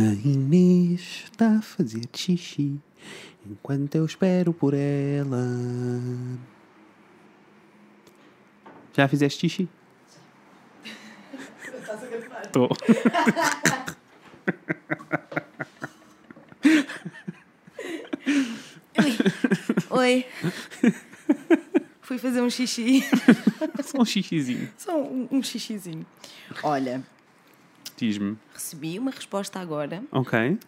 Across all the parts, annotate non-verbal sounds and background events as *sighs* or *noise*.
A Inês está a fazer xixi enquanto eu espero por ela. Já fizeste xixi? Estás a gravar? Estou. Oi. Fui fazer um xixi. Só um xixizinho. Só um, um xixizinho. Olha, Diz-me. recebi uma resposta agora Ok.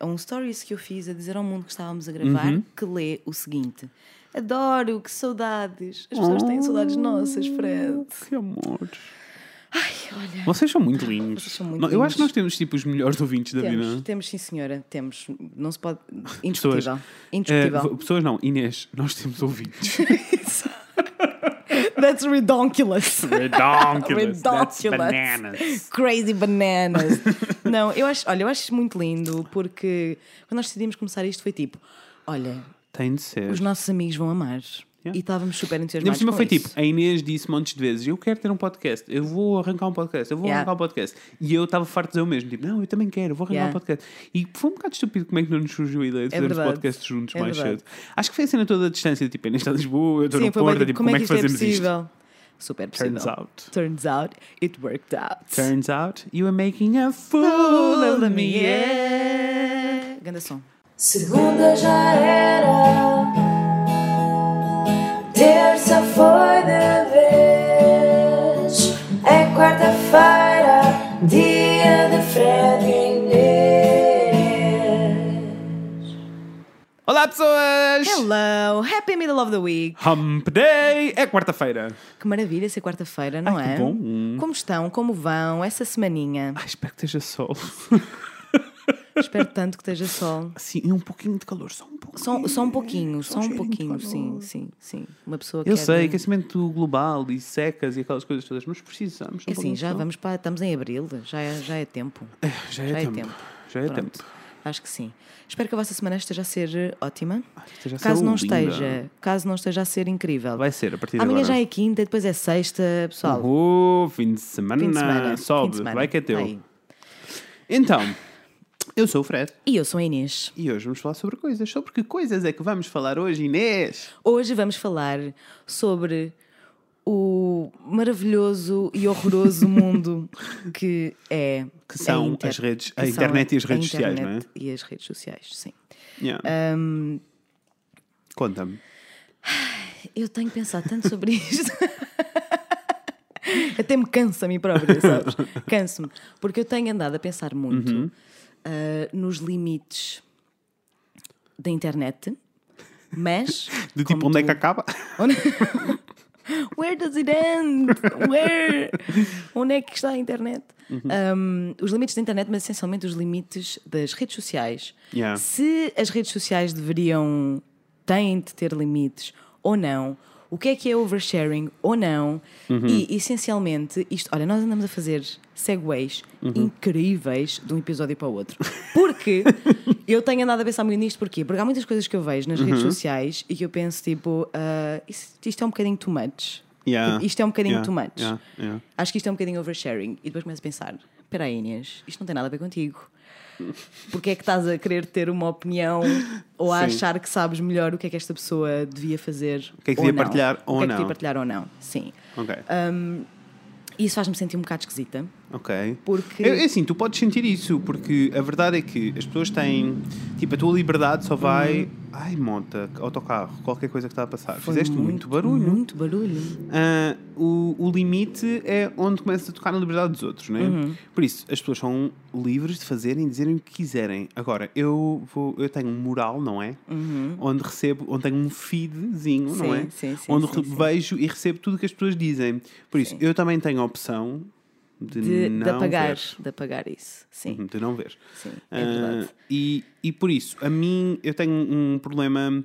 a um stories que eu fiz a dizer ao mundo que estávamos a gravar Uhum. que lê o seguinte. Adoro, que saudades. As pessoas têm saudades nossas, Fred. Que amor. Ai, olha. Vocês são muito lindos. São muito Não, Eu acho que lindos. nós temos tipo os melhores ouvintes da Temos, vida. temos, sim, senhora. Temos. Não se pode. Pessoas. Indiscutível. Eh, Indiscutível. v- pessoas não, Inês, nós temos ouvintes. *laughs* That's redonkulous. *laughs* Redonkulous. That's bananas. Crazy bananas. *laughs* Não, eu acho, olha, eu acho isto muito lindo porque quando nós decidimos começar isto foi tipo, olha, Tem de ser. os nossos amigos vão amar. Yeah. E estávamos super Ainda por entusiasmados cima com foi isso. tipo, a Inês disse montes de vezes: Eu quero ter um podcast, eu vou arrancar um podcast, eu vou Yeah. arrancar um podcast. E eu estava farto de dizer o mesmo: tipo, Não, eu também quero, eu vou arrancar Yeah. um podcast. E foi um bocado estúpido como é que não nos surgiu a ideia de fazermos verdade. podcasts juntos É mais verdade. cedo. Acho que foi a cena toda a distância: tipo, a Inês está em Lisboa, eu estou no foi Porto, bem, tipo, como é que isto é fazemos isto? possível? Super possível. Turns out. Turns out, it worked out. Turns out, you are making a fool of me, yeah. Ganda som. Segunda já era, terça foi de vez, é quarta-feira, dia de Fred e Inês. Olá, pessoas! Hello, happy middle of the week. Hump Day! É quarta-feira. Que maravilha ser quarta-feira, não Ai, é? que bom. Como estão? Como vão? Essa semaninha? Ai, espero que esteja sol. *laughs* Espero tanto que esteja sol. Sim, e um pouquinho de calor, só um pouquinho. Só, só um pouquinho, só um cheirinho de pouquinho, sim, sim, sim. Uma pessoa Eu sei, aquecimento global e secas e aquelas coisas todas, mas precisamos. É assim, já vamos para. Estamos em abril, já é, já é tempo. Já é, já é tempo. tempo. Já é Pronto. tempo. Acho que sim. Espero que a vossa semana esteja a ser ótima. esteja a ser Caso não linda. esteja, caso não esteja a ser incrível. Vai ser, a partir de Amanhã agora. já é quinta, depois é sexta, pessoal. Uhul, fim de semana. fim de semana. Sobe, fim de semana. vai que é teu. Aí. Então, eu sou o Fred E eu sou a Inês. e hoje vamos falar sobre coisas. Sobre que coisas é que vamos falar hoje, Inês? Hoje vamos falar sobre o maravilhoso e horroroso *laughs* mundo que é Que são inter- as redes- a internet e as redes sociais, não é? internet E as redes sociais, sim. Yeah. Hum, Conta-me. *sighs* eu tenho pensado tanto sobre isto. *laughs* Até me cansa a mim própria, sabes? *laughs* Canso-me. Porque eu tenho andado a pensar muito Uhum. Ah, nos limites da internet, mas. *laughs* Do tipo, onde é tu- que acaba? *laughs* Where does it end? Where? Onde é que está a internet? Uhum. Um, os limites da internet, mas essencialmente os limites das redes sociais. Yeah. Se as redes sociais deveriam, têm de ter limites ou não, o que é que é oversharing ou não, Uhum. e essencialmente isto, olha, nós andamos a fazer segues Uhum. incríveis de um episódio para o outro. Porque *laughs* eu tenho andado a pensar muito nisto, porquê? Porque há muitas coisas que eu vejo nas Uhum. redes sociais e que eu penso tipo, ah, isto, isto é um bocadinho too much. Yeah. Tipo, Isto é um bocadinho Yeah, too much. yeah, yeah. Acho que isto é um bocadinho oversharing. E depois começo a pensar: espera aí, Inês, isto não tem nada a ver contigo. Porque é que estás a querer ter uma opinião *laughs* ou a Sim. achar que sabes melhor o que é que esta pessoa devia fazer? O que é que devia não? partilhar ou o que é que não? devia partilhar ou não? Sim. Ok. E isso faz-me sentir um bocado esquisita. Ok. Porque- É, é assim, tu podes sentir isso, porque a verdade é que as pessoas têm. Tipo, a tua liberdade só vai. Ai, monta, autocarro, qualquer coisa que está a passar. Foi Fizeste muito, barulho. Muito barulho. Ah, o, o limite é onde começa a tocar na liberdade dos outros, não é? Uhum. Por isso, as pessoas são livres de fazerem e dizerem o que quiserem. Agora, eu, vou, eu tenho um mural, não é? Onde recebo, onde tenho um feedzinho, não Uhum. Sim, é? sim, sim, onde sim, re- sim. vejo e recebo tudo o que as pessoas dizem. Por isso, eu também tenho a opção de, De, não de apagar, ver. de apagar isso. Sim, De não ver. sim, é Ah, verdade. e, e por isso, a mim, eu tenho um problema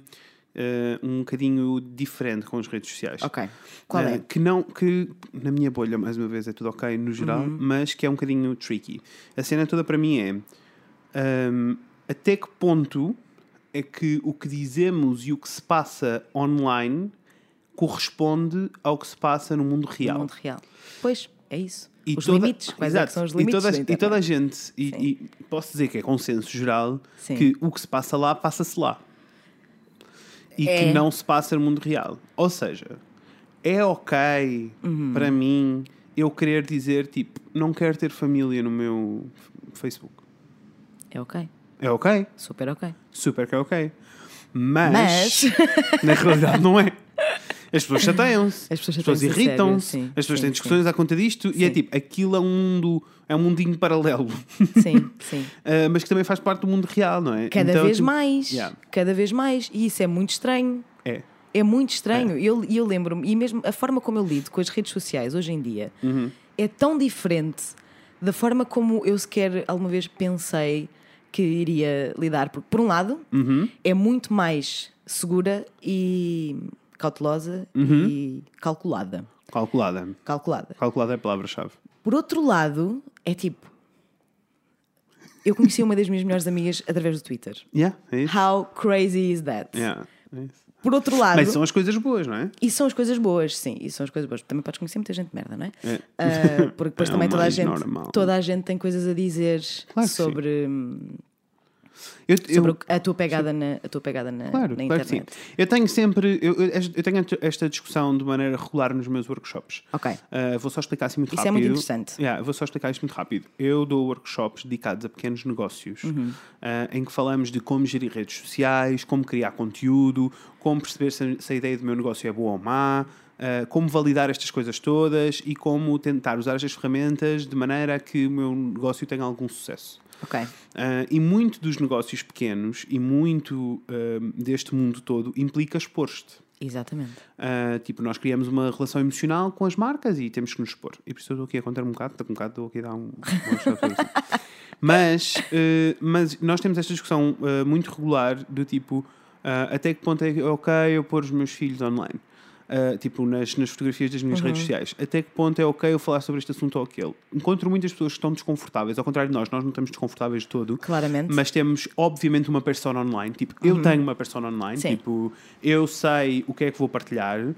ah, um bocadinho diferente com as redes sociais. Ok. Qual Ah, é? Que não, que na minha bolha, mais uma vez, é tudo ok no geral, Uhum. mas que é um bocadinho tricky. A cena toda para mim é ahm, até que ponto é que o que dizemos e o que se passa online corresponde ao que se passa no mundo real. No mundo real. Pois, é isso. E Os limites, quais é Exato. são os E limites toda, da e toda a gente, e, e posso dizer que é consenso geral, Sim. que o que se passa lá, passa-se lá. E É. que não se passa no mundo real. Ou seja, é ok Uhum. para mim eu querer dizer, tipo, não quero ter família no meu Facebook. É ok. É ok? Super ok. Super que é ok. Mas, Mas- na realidade não é. *laughs* As pessoas chateiam-se, As pessoas a irritam-se, sim. as pessoas Sim, têm discussões à conta disto e é Sim. tipo, aquilo é um mundo, é um mundinho paralelo, Sim, *laughs* sim. Ah, mas que também faz parte do mundo real, não é? Cada Então, vez tipo, mais. Yeah. Cada vez mais. E isso é muito estranho. É. É muito estranho. E eu, e eu lembro-me, e mesmo a forma como eu lido com as redes sociais hoje em dia Uhum. é tão diferente da forma como eu sequer alguma vez pensei que iria lidar. Porque, por um lado, Uhum. é muito mais segura e cautelosa Uhum. e calculada. Calculada. Calculada. Calculada é a palavra-chave. Por outro lado, é tipo. Eu conheci uma das minhas melhores amigas através do Twitter. Yeah, é isso. How crazy is that? Yeah, é isso. Por outro lado, Mas são as coisas boas, não é? e são as coisas boas, sim, e são as coisas boas. Também podes conhecer muita gente de merda, não é? É. Ah, porque depois É também toda a, gente, normal. toda a gente tem coisas a dizer Claro que sim. Sobre, Eu, sobre eu- a tua pegada, na, a tua pegada na, Claro, na claro sim. internet. Eu tenho sempre. Eu, eu- tenho esta discussão de maneira regular nos meus workshops. Ok. Uh, vou só explicar assim muito Isso é rápido. muito interessante. Yeah, vou só explicar isto muito rápido. Eu dou workshops dedicados a pequenos negócios, Uhum. uh, em que falamos de como gerir redes sociais, como criar conteúdo, como perceber se, se a ideia do meu negócio é boa ou má, uh, como validar estas coisas todas e como tentar usar estas ferramentas de maneira a que o meu negócio tenha algum sucesso. Ok. Uh, e muito dos negócios pequenos e muito uh, deste mundo todo implica expor-te. Exatamente. Uh, tipo, nós criamos uma relação emocional com as marcas e temos que nos expor. E por isso eu estou aqui a contar um bocado, estou um bocado, estou aqui a dar um. *laughs* mas, uh, mas nós temos esta discussão uh, muito regular do tipo até que ponto é é ok eu pôr os meus filhos online. Uh, tipo, nas, nas fotografias das minhas redes sociais. Até que ponto é ok eu falar sobre este assunto ou aquele? Encontro muitas pessoas que estão desconfortáveis, ao contrário de nós, nós não estamos desconfortáveis de todo. Claramente. Mas temos, obviamente, uma persona online. Tipo, eu tenho uma persona online. Sim. Tipo, eu sei o que é que vou partilhar, uh,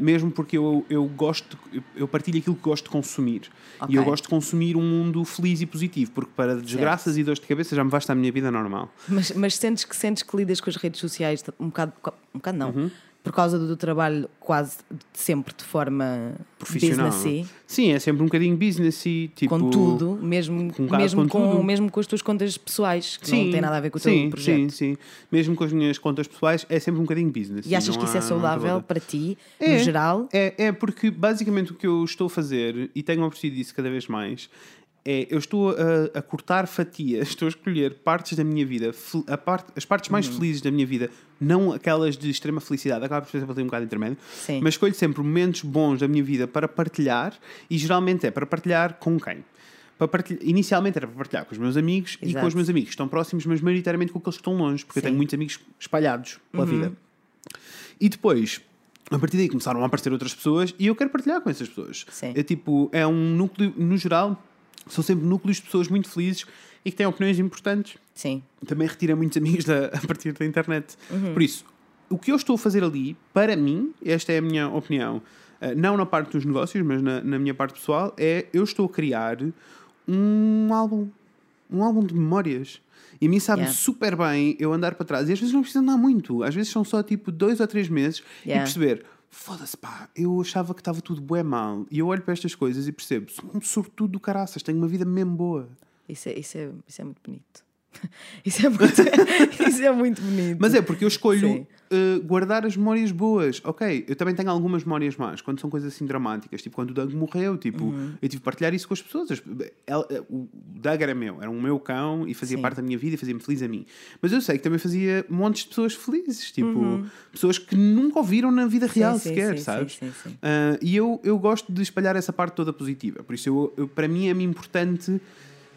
mesmo porque eu, eu gosto, eu- partilho aquilo que gosto de consumir. Ok. E eu gosto de consumir um mundo feliz e positivo, porque para desgraças e dores de cabeça já me basta a minha vida normal. Mas, mas sentes que sentes que lidas com as redes sociais um bocado, um bocado não, Uhum. Por causa do, trabalho quase sempre de forma Profissional. businessy, Sim, é sempre um bocadinho business e tipo. com tudo, mesmo com mesmo com com, mesmo com as tuas contas pessoais, que não tem nada a ver com o teu sim, projeto. Sim, sim. Mesmo com as minhas contas pessoais, é sempre um bocadinho business. E achas que isso é há- há saudável para ti, É. no geral? É, é porque basicamente o que eu estou a fazer, e tenho apercebido disso cada vez mais, é eu estou a, a cortar fatias, *laughs* estou a escolher partes da minha vida, parte, as partes Uhum. mais felizes da minha vida, não aquelas de extrema felicidade, acaba por ser um bocado intermédio, Sim. mas escolho sempre momentos bons da minha vida para partilhar, e geralmente é para partilhar com quem? Inicialmente era para partilhar com os meus amigos e com Exato. os meus amigos que estão próximos, mas maioritariamente com aqueles que estão longe, porque eu Sim. Uhum. tenho muitos amigos espalhados pela vida. E depois, a partir daí começaram a aparecer outras pessoas e eu quero partilhar com essas pessoas. Sim. É tipo, é um núcleo, no geral, são sempre núcleos de pessoas muito felizes e que têm opiniões importantes. Sim. Também retira muitos amigos da, *laughs* a partir da internet. Uhum. Por isso, o que eu estou a fazer ali, para mim, esta é a minha opinião, eh, não na parte dos negócios, mas na, na minha parte pessoal, é eu estou a criar um álbum. Um álbum de memórias. E a mim sabe Yeah. super bem eu andar para trás. E às vezes não precisa andar muito. Às vezes são só tipo dois ou três meses Yeah. e perceber. Foda-se, pá, eu achava que estava tudo bué mal. E eu olho para estas coisas e percebo, sou um sortudo do caraças, tenho uma vida mesmo boa. Isso é, isso é, isso é muito bonito. *laughs* Isso é muito, *laughs* isso é muito bonito. Mas é porque eu escolho uh, guardar as memórias boas. Ok, eu também tenho algumas memórias más, quando são coisas assim dramáticas, tipo quando o Doug morreu, tipo, Uhum. eu tive que partilhar isso com as pessoas. As- ela- o Doug era meu, era um meu cão e fazia Sim. parte da minha vida e fazia-me feliz a mim. Mas eu sei que também fazia montes de pessoas felizes, tipo, pessoas que nunca ouviram na vida real Uhum. sim, sequer, sim, sabes? sim, sim, sim. Ah, e eu, eu gosto de espalhar essa parte toda positiva. Por isso, eu, eu- para mim, é-me importante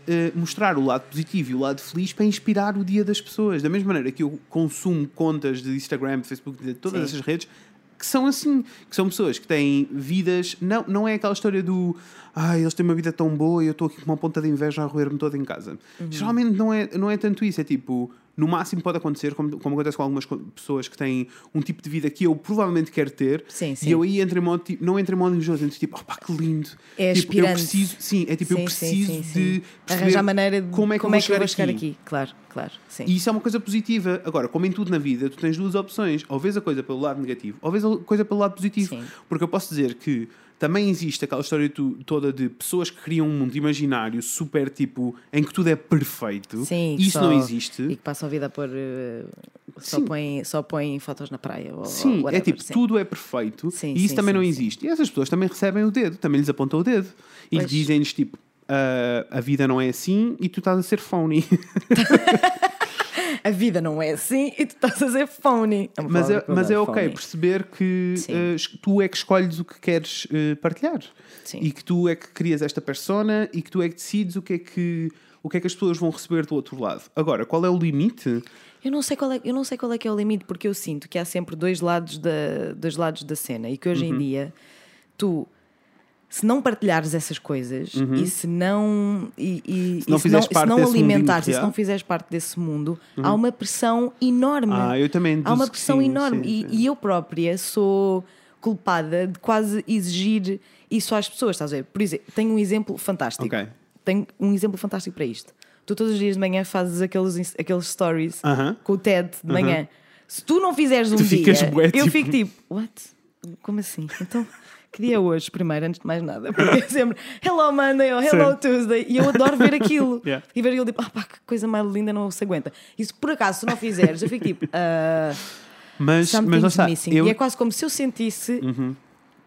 eh, mostrar o lado positivo e o lado feliz para inspirar o dia das pessoas. Da mesma maneira que eu consumo contas de Instagram, de Facebook, de todas Sim. essas redes que são assim, que são pessoas que têm vidas. Não, não é aquela história do ah, eles têm uma vida tão boa e eu estou aqui com uma ponta de inveja a roer-me toda em casa. Uhum. Geralmente não é, não é tanto isso, é tipo. No máximo pode acontecer, como, como acontece com algumas pessoas que têm um tipo de vida que eu provavelmente quero ter, Sim, sim. e eu aí entro em modo, tipo, não entro em modo invejoso, entro tipo, opá, que lindo. É tipo, eu preciso, sim, é tipo, eu Sim, sim, preciso sim, de sim. perceber Arranjar maneira de como é que eu vou chegar, aqui. Claro, claro. Sim. E isso é uma coisa positiva. Agora, como em tudo na vida, tu tens duas opções. Ou vês a coisa pelo lado negativo, ou vês a coisa pelo lado positivo. Sim. Porque eu posso dizer que também existe aquela história tu- toda de pessoas que criam um mundo imaginário super tipo em que tudo é perfeito. Sim, isso só- não existe. E que passa a vida a pôr. eh, só, Sim. põe, só põe fotos na praia. Ou, Sim, ou é whatever, tipo, sim. tudo é perfeito Sim, e isso também não existe. E essas pessoas também recebem o dedo, também lhes apontam o dedo. E dizem-lhes tipo, "Ah, a vida não é assim e tu estás a ser phony. *laughs* A vida não é assim e tu estás a ser phony. É Mas é, mas é ok phony. perceber que es- tu é que escolhes o que queres eh, partilhar Sim. e que tu é que crias esta persona e que tu é que decides o que é que, o que, é que as pessoas vão receber do outro lado. Agora, qual é o limite? Eu não sei qual é, eu não sei qual é que é o limite, porque eu sinto que há sempre dois lados da, dois lados da cena e que hoje Uhum. em dia tu. Se não partilhares essas coisas e se não e, e- Uhum. não e se fizeres se não alimentares e se não fizeres parte desse mundo, há uma pressão enorme. Ah, eu também Há uma pressão sim, enorme. sim, e, sim. e eu própria sou culpada de quase exigir isso às pessoas, estás a ver? Por exemplo, tenho um exemplo fantástico. Ok. Tenho um exemplo fantástico para isto. Tu todos os dias de manhã fazes aqueles, aqueles stories com o TED de manhã. Se tu não fizeres um Tu dia, ficas bué, eu tipo- fico tipo, what? Como assim? Então, que dia é hoje, primeiro, antes de mais nada? Porque é sempre Hello Monday ou Hello Sim. Tuesday e eu adoro ver aquilo. *laughs* Yeah. E ver aquilo tipo, ah pá, que coisa mais linda, não se aguenta. E se por acaso tu não fizeres, eu fico tipo, ah, Mas, mas something's está, missing. eu, Uhum. E é quase como se eu sentisse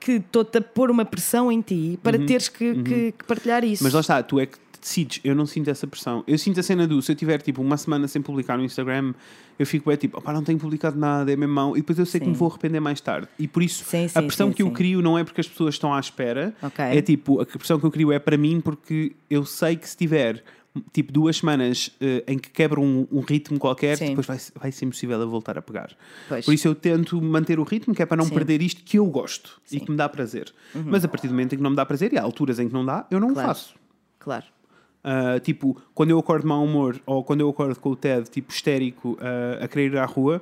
que estou-te a pôr uma pressão em ti para teres que, que- que partilhar isso. Uhum. mas lá está, tu é que decides. Eu não sinto essa pressão. Eu sinto a cena do se eu tiver tipo uma semana sem publicar no Instagram, eu fico é tipo, opá, não tenho publicado nada, é mesmo mau. E depois eu sei que Sim. me vou arrepender mais tarde. E por isso Sim, a sim, pressão sim, que eu crio não é porque as pessoas estão à espera. Ok. É tipo, a pressão que eu crio é para mim porque eu sei que se tiver tipo duas semanas eh, em que quebra um, um ritmo qualquer, Sim. depois vai, vai ser impossível a voltar a pegar. Pois. Por isso eu tento manter o ritmo, que é para não Sim. perder isto que eu gosto e Sim. Uhum. que me dá prazer. Mas a partir do momento em que não me dá prazer, e há alturas em que não dá, eu não o Claro. faço. Claro. Ah, tipo, quando eu acordo de mau humor ou quando eu acordo com o TED tipo histérico ah, a querer ir à rua,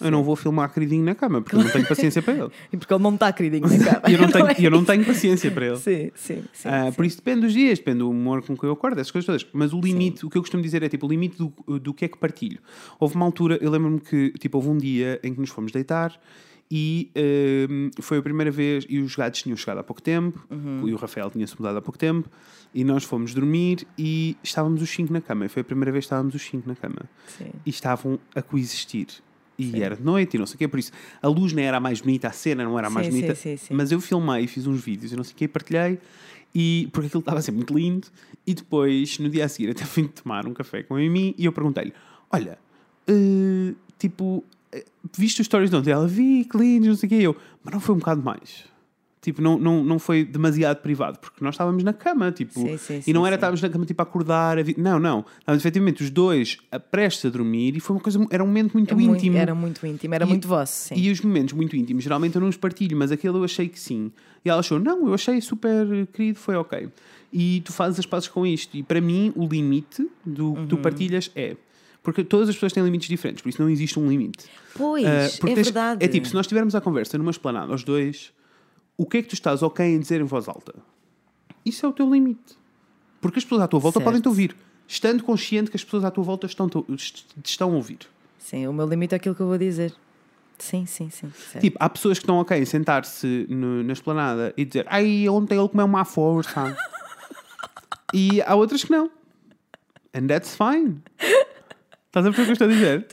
eu não vou filmar queridinho na cama porque eu não tenho paciência para ele. *laughs* E porque ele não está queridinho na cama. *laughs* E eu não tenho, é? eu não tenho paciência para ele. *laughs* Sim, sim, sim. Ah, sim. por isso depende dos dias, depende do humor com que eu acordo, essas coisas todas. Mas o limite, o que eu costumo dizer é tipo o limite do, do que é que partilho. Houve uma altura, eu lembro-me que tipo, houve um dia em que nos fomos deitar e ahm, foi a primeira vez, e os gatos tinham chegado há pouco tempo, Uhum. e o Rafael tinha-se mudado há pouco tempo, e nós fomos dormir e estávamos os cinco na cama. E foi a primeira vez que estávamos os cinco na cama. Sim. E estavam a coexistir. E era de noite e não sei o quê, por isso a luz não era a mais bonita, a cena não era a mais Sim, bonita. sim, sim, sim. Mas eu filmei, fiz uns vídeos e não sei o quê, partilhei, e, porque aquilo estava a ser muito lindo. E depois, no dia a seguir, *laughs* até fui tomar um café com a mim e eu perguntei-lhe: Olha, eh, tipo, viste os stories de ontem? Ela, vi, que lindo, não sei o quê. Eu, mas não foi um bocado mais. Tipo, não, não, não foi demasiado privado, porque nós estávamos na cama, tipo, Sim, sim, e não sim, era estávamos na cama tipo a acordar, a vi- não, não, estávamos efetivamente os dois a prestes a dormir e foi uma coisa, era um momento muito É muito- íntimo. era muito íntimo, era E- muito vosso, sim. E os momentos muito íntimos, geralmente eu não os partilho, mas aquele eu achei que sim. E ela achou, não, eu achei super querido, foi ok. E tu fazes as pazes com isto. E para mim, o limite do que tu Uhum. partilhas é. Porque todas as pessoas têm limites diferentes, por isso não existe um limite. Pois, porque é tens- verdade. É tipo, se nós estivermos à conversa numa esplanada, os dois, o que é que tu estás ok em dizer em voz alta? Isso é o teu limite. Porque as pessoas à tua volta Certo. podem te ouvir. Estando consciente que as pessoas à tua volta estão, estão a ouvir. Sim, o meu limite é aquilo que eu vou dizer. Sim, sim, sim. certo. Tipo, há pessoas que estão ok em sentar-se na esplanada e dizer ai, ontem ele comeu uma força. *laughs* e há outras que não. And that's fine. Estás a perceber o que eu estou a dizer?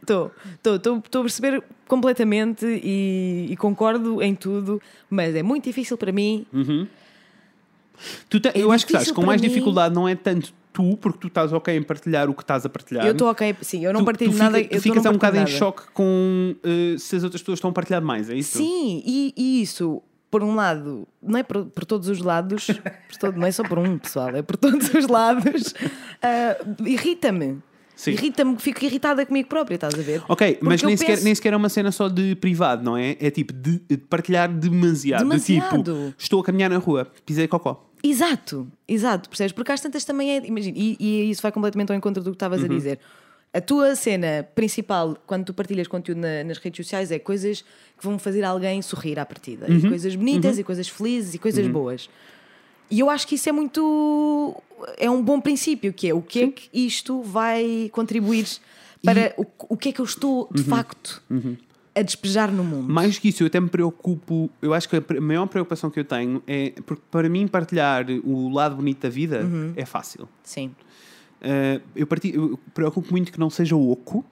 Estou *laughs* a perceber completamente e, e concordo em tudo, mas é muito difícil para mim. Tu te- eu acho que estás com mais mim. dificuldade, não é tanto tu, porque tu estás ok em partilhar o que estás a partilhar. Eu estou ok, sim, eu não Tu- partilho tu nada. fica- tu ficas um bocado em choque com eh, se as outras pessoas estão a partilhar mais, é isso? Sim, e, e isso, por um lado, não é por, por todos os lados, todo- não é só por um, pessoal, é por todos os lados, *laughs* ah, irrita-me. Irrita-me, fico irritada comigo própria, estás a ver? Ok, mas Porque eu nem, sequer, penso- nem sequer é uma cena só de privado, não é? É tipo de, de partilhar demasiado. De Demasiado. tipo, estou a caminhar na rua, pisei cocó. Exato, exato, percebes? Porque às tantas também é. Imagina, e, e isso vai completamente ao encontro do que estavas Uhum. a dizer. A tua cena principal, quando tu partilhas conteúdo na- nas redes sociais, é coisas que vão fazer alguém sorrir à partida. Uhum. E coisas bonitas, e coisas felizes, e coisas boas. E eu acho que isso é muito. É um bom princípio, que é o que é que isto vai contribuir para o, o que é que eu estou, Uhum. de facto, a despejar no mundo. Mais que isso, eu até me preocupo. Eu acho que a maior preocupação que eu tenho é. Porque para mim, partilhar o lado bonito da vida Uhum. é fácil. Sim, Uh, eu, parti- eu preocupo muito que não seja oco.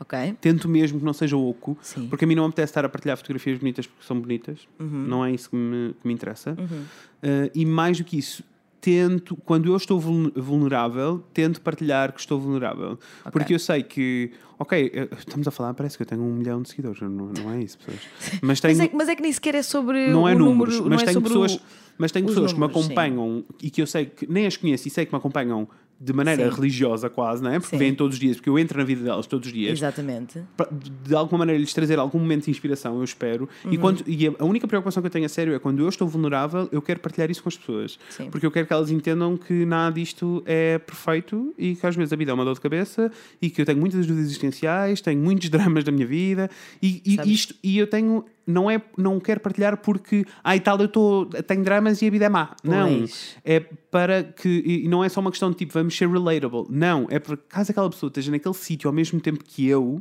ok. Tento mesmo que não seja oco. Sim. Uhum. Porque a mim não me apetece estar a partilhar fotografias bonitas porque são bonitas. Não é isso que me, que me interessa. Uh, e mais do que isso. Tento, quando eu estou vulne- vulnerável, tento partilhar que estou vulnerável. Porque eu sei que, ok, eh, estamos a falar, parece que eu tenho um milhão de seguidores, não, não é isso, pessoas. Mas tenho, Mas é, mas é que nem sequer é sobre não é número, números, mas é tenho sobre pessoas, o- mas tenho pessoas que me números, sim. acompanham e que eu sei que nem as conheço e sei que me acompanham de maneira Sim. religiosa quase, não é? Porque Sim. vêm todos os dias, porque eu entro na vida delas todos os dias. Exatamente. para, de alguma maneira lhes trazer algum momento de inspiração, eu espero. Uhum. E, quando, e a, única preocupação que eu tenho a sério é quando eu estou vulnerável, eu quero partilhar isso com as pessoas. Sim. Porque eu quero que elas entendam que nada disto é perfeito e que às vezes a vida é uma dor de cabeça e que eu tenho muitas dúvidas existenciais, tenho muitos *laughs* dramas da minha vida e, e isto e eu tenho não é não quero partilhar porque ai tal eu tô, tenho dramas e a vida é má. Não, Pois. é para que e e não é só uma questão de tipo vamos ser relatable. Não, é por caso aquela pessoa esteja naquele sítio ao mesmo tempo que eu,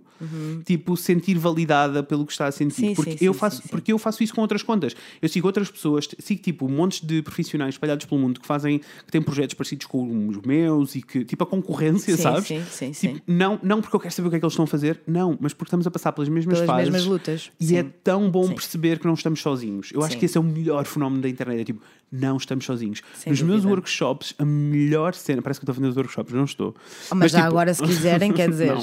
tipo sentir validada pelo que está a sentir, Uhum. Sim, porque sim, eu sim, faço porque eu faço isso com outras contas. Eu sigo outras pessoas, sigo tipo montes de profissionais espalhados pelo mundo que fazem que têm projetos parecidos com os meus e que tipo a concorrência, sabes? sim, sim, Tipo, sim. não, não porque eu quero saber o que é que eles estão a fazer, não, mas porque estamos a passar pelas mesmas Pelas fases. mesmas lutas. E é tão bom Sim. perceber que não estamos sozinhos. Eu acho Sim. que esse é o melhor fenómeno da internet. É tipo, não estamos sozinhos. Sem Nos meus dúvida. workshops, a melhor cena. Parece que eu estou a fazer os workshops, não estou. Oh, mas já tipo, agora, se quiserem, quer *laughs* dizer. não,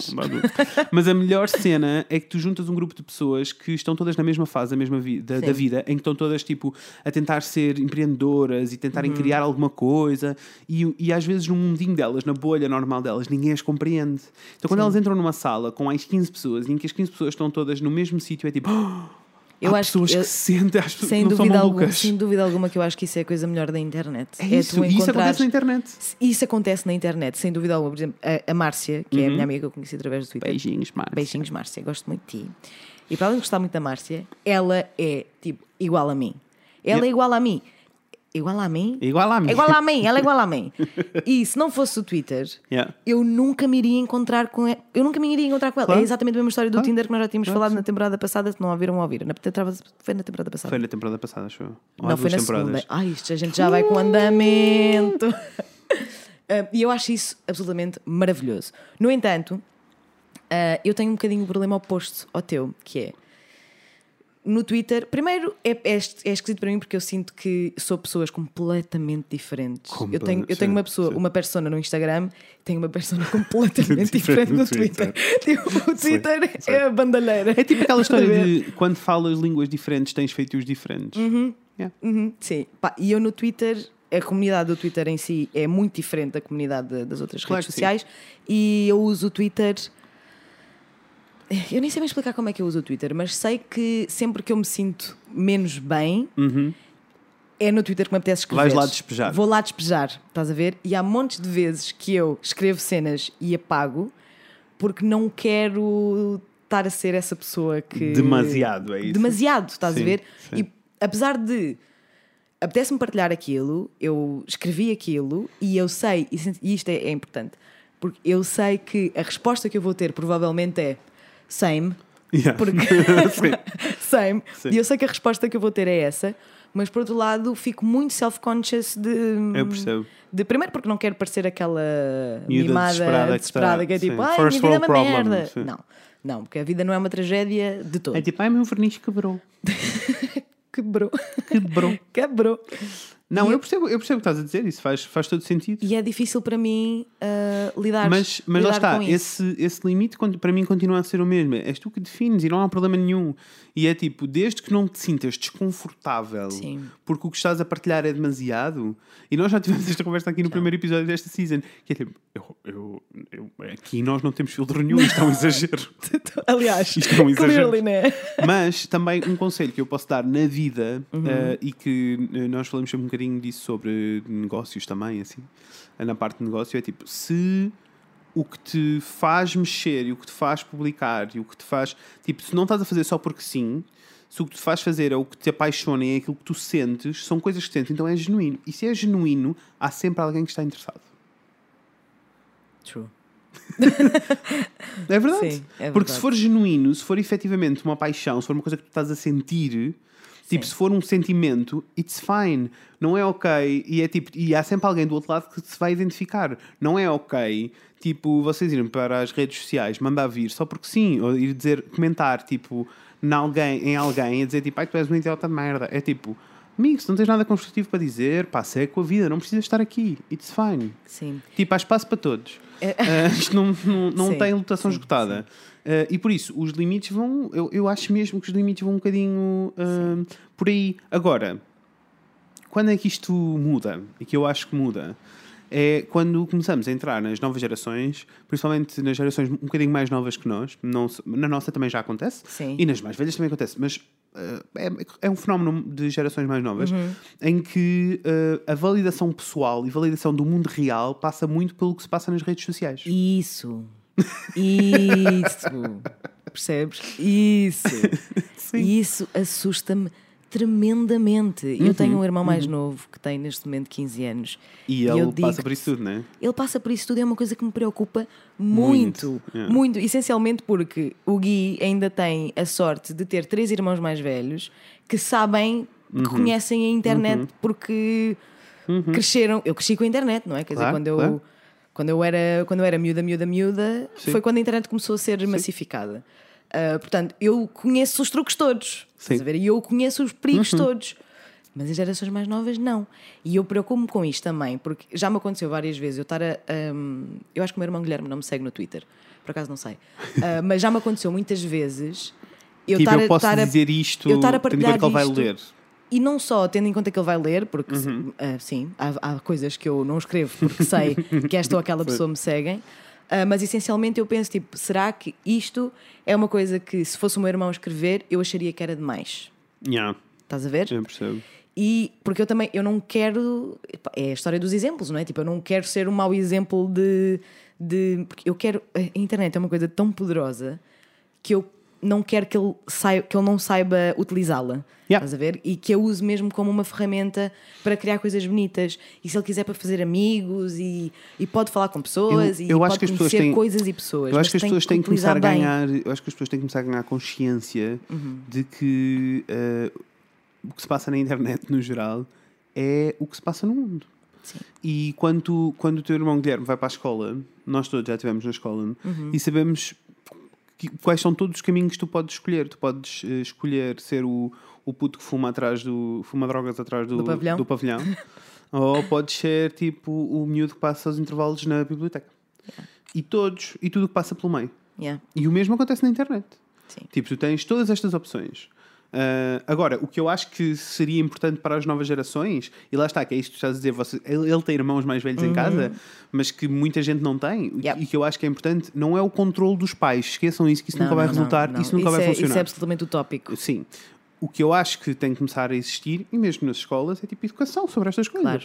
mas a melhor cena é que tu juntas um grupo de pessoas que estão todas na mesma fase da mesma vida, da vida, em que estão todas tipo a tentar ser empreendedoras e tentarem Uhum. criar alguma coisa e, e às vezes no mundinho delas, na bolha normal delas, ninguém as compreende. Então quando elas entram numa sala com mais 15 pessoas e em que as 15 pessoas estão todas no mesmo sítio, é tipo. *gasps* Eu há acho pessoas que que, eu- se sentem, as pessoas Sem que não são dúvida, alguma, malucas. sem dúvida alguma que eu acho que isso é a coisa melhor da internet. É tu isso, isso acontece na internet. Isso acontece na internet, sem dúvida alguma. Por exemplo, a, a Márcia, que é a minha amiga que eu conheci através do Twitter. Uhum. Beijinhos, Márcia. Beijinhos, Márcia, gosto muito de ti. E para além de gostar muito da Márcia, ela é tipo igual a mim. Ela Yep. é igual a mim. Igual a mim? Igual a mim. É igual a mim, ela é igual a mim. *laughs* E se não fosse o Twitter, Yeah. eu nunca me iria encontrar com ela. Eu nunca me iria encontrar com ela. Claro. É exatamente a mesma história do Claro. Tinder que nós já tínhamos Claro falado na temporada passada, se não a ouviram, ouviram. Na foi na temporada passada. Foi na temporada passada, acho eu. Ou Não, foi na temporadas. segunda. Ai, isto a gente já vai com andamento. *laughs* Ah, E eu acho isso absolutamente maravilhoso. No entanto, ah, eu tenho um bocadinho o problema oposto ao teu, que é no Twitter, primeiro é, é, é esquisito para mim porque eu sinto que sou pessoas completamente diferentes. Compa- eu tenho, eu sim, tenho uma pessoa, sim. uma persona no Instagram, tenho uma persona *laughs* completamente Diferente diferente no no Twitter. *laughs* Tipo, o Twitter sim. é a bandalheira. É tipo aquela *laughs* história de quando falas línguas diferentes tens feitios diferentes. Yeah. Uhum, sim. Pá, e eu no Twitter, a comunidade do Twitter em si é muito diferente da comunidade de- das outras Claro redes sociais e eu uso o Twitter. Eu nem sei bem explicar como é que eu uso o Twitter, mas sei que sempre que eu me sinto menos bem é no Twitter que me apetece escrever. Vais lá despejar. Vou lá despejar, estás a ver? E há montes de vezes que eu escrevo cenas e apago porque não quero estar a ser essa pessoa que. Demasiado, é isso? Demasiado, estás Sim, a ver? sim. E apesar de apetece-me partilhar aquilo, eu escrevi aquilo e eu sei, e e isto é, é importante, porque eu sei que a resposta que eu vou ter provavelmente é same, Yeah. porque *laughs* same, Sim. e eu sei que a resposta que eu vou ter é essa, mas por outro lado fico muito self-conscious de. Eu percebo. De, primeiro porque não quero parecer aquela Miúda mimada desesperada desesperada, que que, está- é tipo, ai, minha vida é uma problem, merda. sim. Não, não, porque a vida não é uma tragédia de todo. É tipo, ai meu verniz quebrou. *laughs* Quebrou. Quebrou. Quebrou. Não, E eu percebo, eu percebo o que estás a dizer, isso faz, faz todo sentido. E é difícil para mim ah, lidar, Mas, mas lá está, esse, esse limite para mim continua a ser o mesmo. És tu que defines e não há problema nenhum. E é tipo, desde que não te sintas desconfortável Sim. porque o que estás a partilhar é demasiado. E nós já tivemos esta conversa aqui no primeiro episódio desta season. Que é tipo, eu, eu, eu- aqui nós não temos filtro nenhum, isto é um exagero. Aliás, *laughs* Isto é um *laughs* exagero. clearly, né? Mas também um conselho que eu posso dar na vida Uhum. eh, e que eh, nós falamos sempre um bocadinho bocadinho disso sobre negócios também, assim. Na parte de negócio é tipo, se o que te faz mexer e o que te faz publicar e o que te faz. Tipo, se não estás a fazer só porque sim, se o que te faz fazer é o que te apaixona e é aquilo que tu sentes, são coisas que sentes, então é genuíno. E se é genuíno, há sempre alguém que está interessado. True. *laughs* É verdade. Sim, é Porque se verdade. for genuíno, se for efetivamente uma paixão, se for uma coisa que tu estás a sentir, tipo, Sim. se for um sentimento, it's fine. Não é ok. E, é tipo, e há sempre alguém do outro lado que se vai identificar. Não é ok, tipo, vocês irem para as redes sociais, mandar vir só porque sim, ou ir dizer, comentar, tipo, em alguém, em alguém, a dizer, tipo, ai, tu és um idiota de merda. É tipo, amigo, se não tens nada construtivo para dizer, pá, segue com a vida, não precisas estar aqui. It's fine. Sim. Tipo, há espaço para todos. Ah, isto não, não, não Sim, tem lotação sim, esgotada. Ah, e por isso, os limites vão. Eu, eu acho mesmo que os limites vão um bocadinho ah, por aí. Agora, quando é que isto muda? E que eu acho que muda? É quando começamos a entrar nas novas gerações, principalmente nas gerações um bocadinho mais novas que nós. Não, na nossa também já acontece. Sim. E nas mais velhas também acontece. Mas ah, é, é um fenómeno de gerações mais novas em que ah, a validação pessoal e validação do mundo real passa muito pelo que se passa nas redes sociais. Isso. Isso. Percebes? Isso. *laughs* E isso assusta-me tremendamente. Uhum, Eu tenho um irmão mais novo que tem neste momento 15 anos. E eu ele passa por isso tudo, não é? Ele passa por isso tudo, é uma coisa que me preocupa muito. Muito, Muito, essencialmente porque o Gui ainda tem a sorte de ter três irmãos mais velhos que sabem, Uhum. que conhecem a internet porque cresceram. Eu cresci com a internet, não é? Quer Claro, dizer, quando eu, claro. Quando eu era quando eu era miúda, miúda, miúda, Sim. foi quando a internet começou a ser massificada. Ah, portanto, eu conheço os truques todos. Sim. E eu conheço os perigos Uhum. todos. Mas as gerações mais novas não. E eu preocupo-me com isto também, porque já me aconteceu várias vezes eu estar a. hum, eu acho que o meu irmão Guilherme não me segue no Twitter, por acaso não sei. Ah, *laughs* mas já me aconteceu muitas vezes eu tipo, estar a- eu posso estar dizer isto, eu estar a partilhar que ele vai isto. ler. E não só tendo em conta que ele vai ler, porque Uhum. ah, sim, há, há coisas que eu não escrevo porque sei que esta ou aquela *laughs* pessoa me seguem, ah, mas essencialmente eu penso: tipo, será que isto é uma coisa que se fosse o meu irmão escrever eu acharia que era demais? Yeah, Estás a ver? eu percebo. E porque eu também eu não quero. É a história dos exemplos, não é? Tipo, eu não quero ser um mau exemplo de. de porque eu quero. A internet é uma coisa tão poderosa que eu não quero que ele, saiba, que ele não saiba utilizá-la. Yeah. Estás a ver? E que a use mesmo como uma ferramenta para criar coisas bonitas. E se ele quiser para fazer amigos e, e pode falar com pessoas Eu- e eu pode acho que as pessoas conhecer têm- coisas e pessoas. Eu acho que as pessoas têm que começar a utilizar bem. ganhar. Eu acho que as pessoas têm que começar a ganhar consciência Uhum. de que eh, o que se passa na internet no geral é o que se passa no mundo. Sim. E quando, quando o teu irmão Guilherme vai para a escola, nós todos já estivemos na escola Uhum. e sabemos quais são todos os caminhos que tu podes escolher. Tu podes eh, escolher ser o, o puto que fuma atrás do. fuma drogas atrás do, Do pavilhão. do pavilhão. *laughs* Ou podes ser tipo o miúdo que passa os intervalos na biblioteca. E todos, e tudo o que passa pelo meio. Yeah. E o mesmo acontece na internet. Sim. Tipo, tu tens todas estas opções. Ah, agora, o que eu acho que seria importante para as novas gerações, e lá está, que é isto que estás a dizer, você, ele, ele tem irmãos mais velhos em casa, mas que muita gente não tem, Uhum. Yep. e que eu acho que é importante, não é o controle dos pais, esqueçam isso, que isso Não, nunca vai não, resultar, não, isso nunca vai é, funcionar. Isso é absolutamente utópico. Sim. O que eu acho que tem que começar a existir, e mesmo nas escolas, é tipo educação sobre estas coisas. Claro,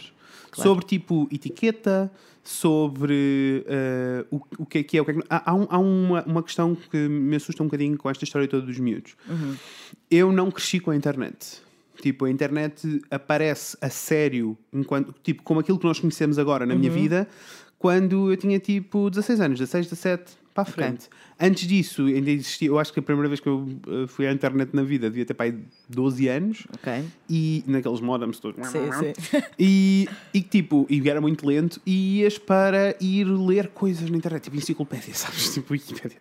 claro. Sobre tipo etiqueta, sobre eh, o, o que é que é. O que é que há há há uma, uma questão que me assusta um bocadinho com esta história toda dos miúdos. Uhum. Eu não cresci com a internet. Tipo, a internet aparece a sério, enquanto, tipo, como aquilo que nós conhecemos agora na Uhum. minha vida, quando eu tinha tipo 16 anos, 16, 17, para a frente. Antes disso, ainda existia. Eu acho que a primeira vez que eu eh, fui à internet na vida devia ter pai 12 anos Ok? e naqueles modems todos. Sim, *laughs* sim. E, e tipo, e era muito lento e ias para ir ler coisas na internet, tipo enciclopédia, *laughs* sabes? Tipo Wikipédia.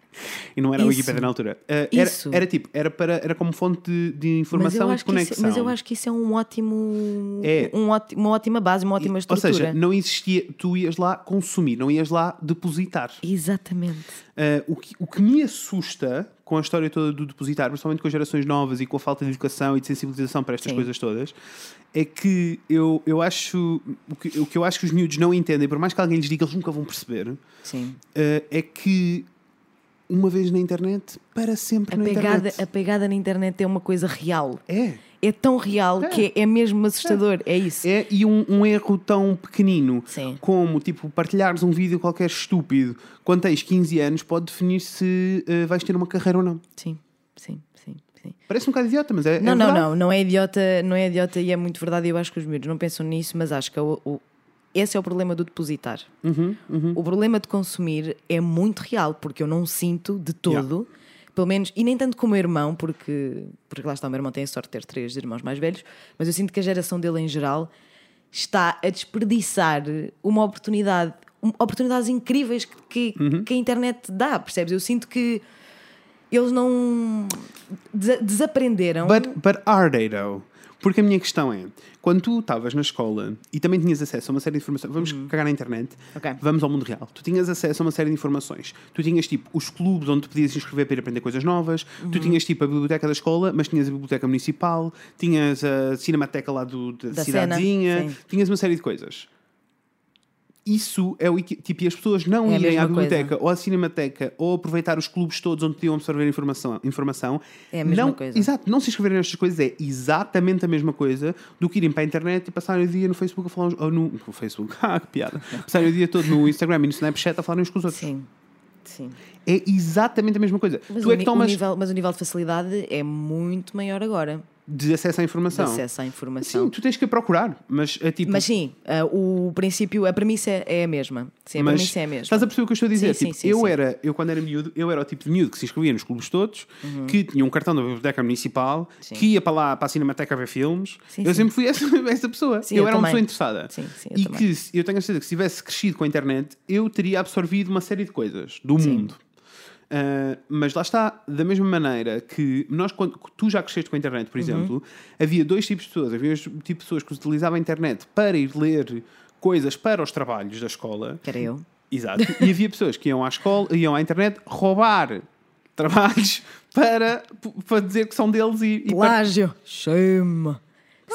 E não era Isso. Wikipédia na altura. Uh, era, Isso. era tipo, era, para, era como fonte de, de informação e de acho que isso, conexão. mas eu acho que isso é um ótimo. É. Um óti- uma ótima base, uma ótima Ou estrutura. seja, não existia, tu ias lá consumir, não ias lá depositar. Exatamente. Uh, o, que, o que me assusta com a história toda do depositar, principalmente com as gerações novas e com a falta de educação e de sensibilização para estas Sim. coisas todas, é que eu, eu acho o que, o que eu acho que os miúdos não entendem, por mais que alguém lhes diga, eles nunca vão perceber, uh, é que uma vez na internet, para sempre A na pegada, internet. a pegada na internet é uma coisa real. É. é tão real que é, é mesmo assustador. É, isso. É, e um, um erro tão pequenino Sim. como, tipo, partilhares um vídeo qualquer estúpido quando tens 15 anos pode definir se eh, vais ter uma carreira ou não. Sim, sim, sim, sim. Parece um bocado idiota, mas é. Não, é não, não, não é idiota, não é idiota e é muito verdade. Eu acho que os miúdos não pensam nisso, mas acho que o, o- esse é o problema do depositar. Uhum, O problema de consumir é muito real, porque eu não sinto de todo, pelo menos, e nem tanto como o irmão, porque, porque lá está, o meu irmão tem a sorte de ter três irmãos mais velhos, mas eu sinto que a geração dele em geral está a desperdiçar uma oportunidade, um- oportunidades incríveis que, que, Uhum. que a internet dá, percebes? Eu sinto que eles não desa- desaprenderam. But, but are they though? Porque a minha questão é, quando tu estavas na escola e também tinhas acesso a uma série de informações, vamos cagar na internet, Uhum. Ok. vamos ao mundo real. Tu tinhas acesso a uma série de informações. Tu tinhas tipo os clubes onde tu podias inscrever para ir aprender coisas novas, Uhum. tu tinhas tipo a biblioteca da escola, mas tinhas a biblioteca municipal, tinhas a cinemateca lá do, da, Da cidadezinha, tinhas uma série de coisas. Isso é o tipo, e as pessoas não É irem à mesma coisa. biblioteca ou à cinemateca ou aproveitar os clubes todos onde podiam absorver informação, informação É a mesma não, coisa. Exato, não se inscreverem nestas coisas é exatamente a mesma coisa do que irem para a internet e passarem o dia no Facebook a falar uns- ou no, no Facebook, *laughs* ah, que piada. Passarem o dia todo no Instagram e no Snapchat a falarem uns com os outros. Sim, sim. É exatamente a mesma coisa. Mas, tu o, é que tomas o nível, mas o nível de facilidade é muito maior agora de acesso à de informação. acesso à informação. Sim, tu tens que procurar, mas é tipo. Mas sim, ah, o princípio, a premissa é a mesma. Sim, a mas premissa é a mesma. Estás a perceber o que eu estou a dizer? Sim, Tipo, sim, sim, eu era, eu quando era miúdo, eu era o tipo de miúdo que se inscrevia nos clubes todos, que tinha um cartão da biblioteca municipal, Uhum. Que ia para lá para a cinemateca ver filmes. Sim, eu sempre fui essa, *laughs* essa pessoa. Sim, eu, eu era uma pessoa interessada. Sim, sim, eu e também. que eu tenho a certeza que se tivesse crescido com a internet, eu teria absorvido uma série de coisas do mundo. Uh, mas lá está, da mesma maneira que nós, quando tu já cresceste com a internet, Uhum. por exemplo, havia dois tipos de pessoas. Havia tipo de pessoas que utilizavam a internet para ir ler coisas para os trabalhos da escola. Que era eu. Exato. E havia *laughs* pessoas que iam à escola, iam à internet roubar trabalhos *laughs* para, para dizer que são deles e, e para- Plágio. Chama.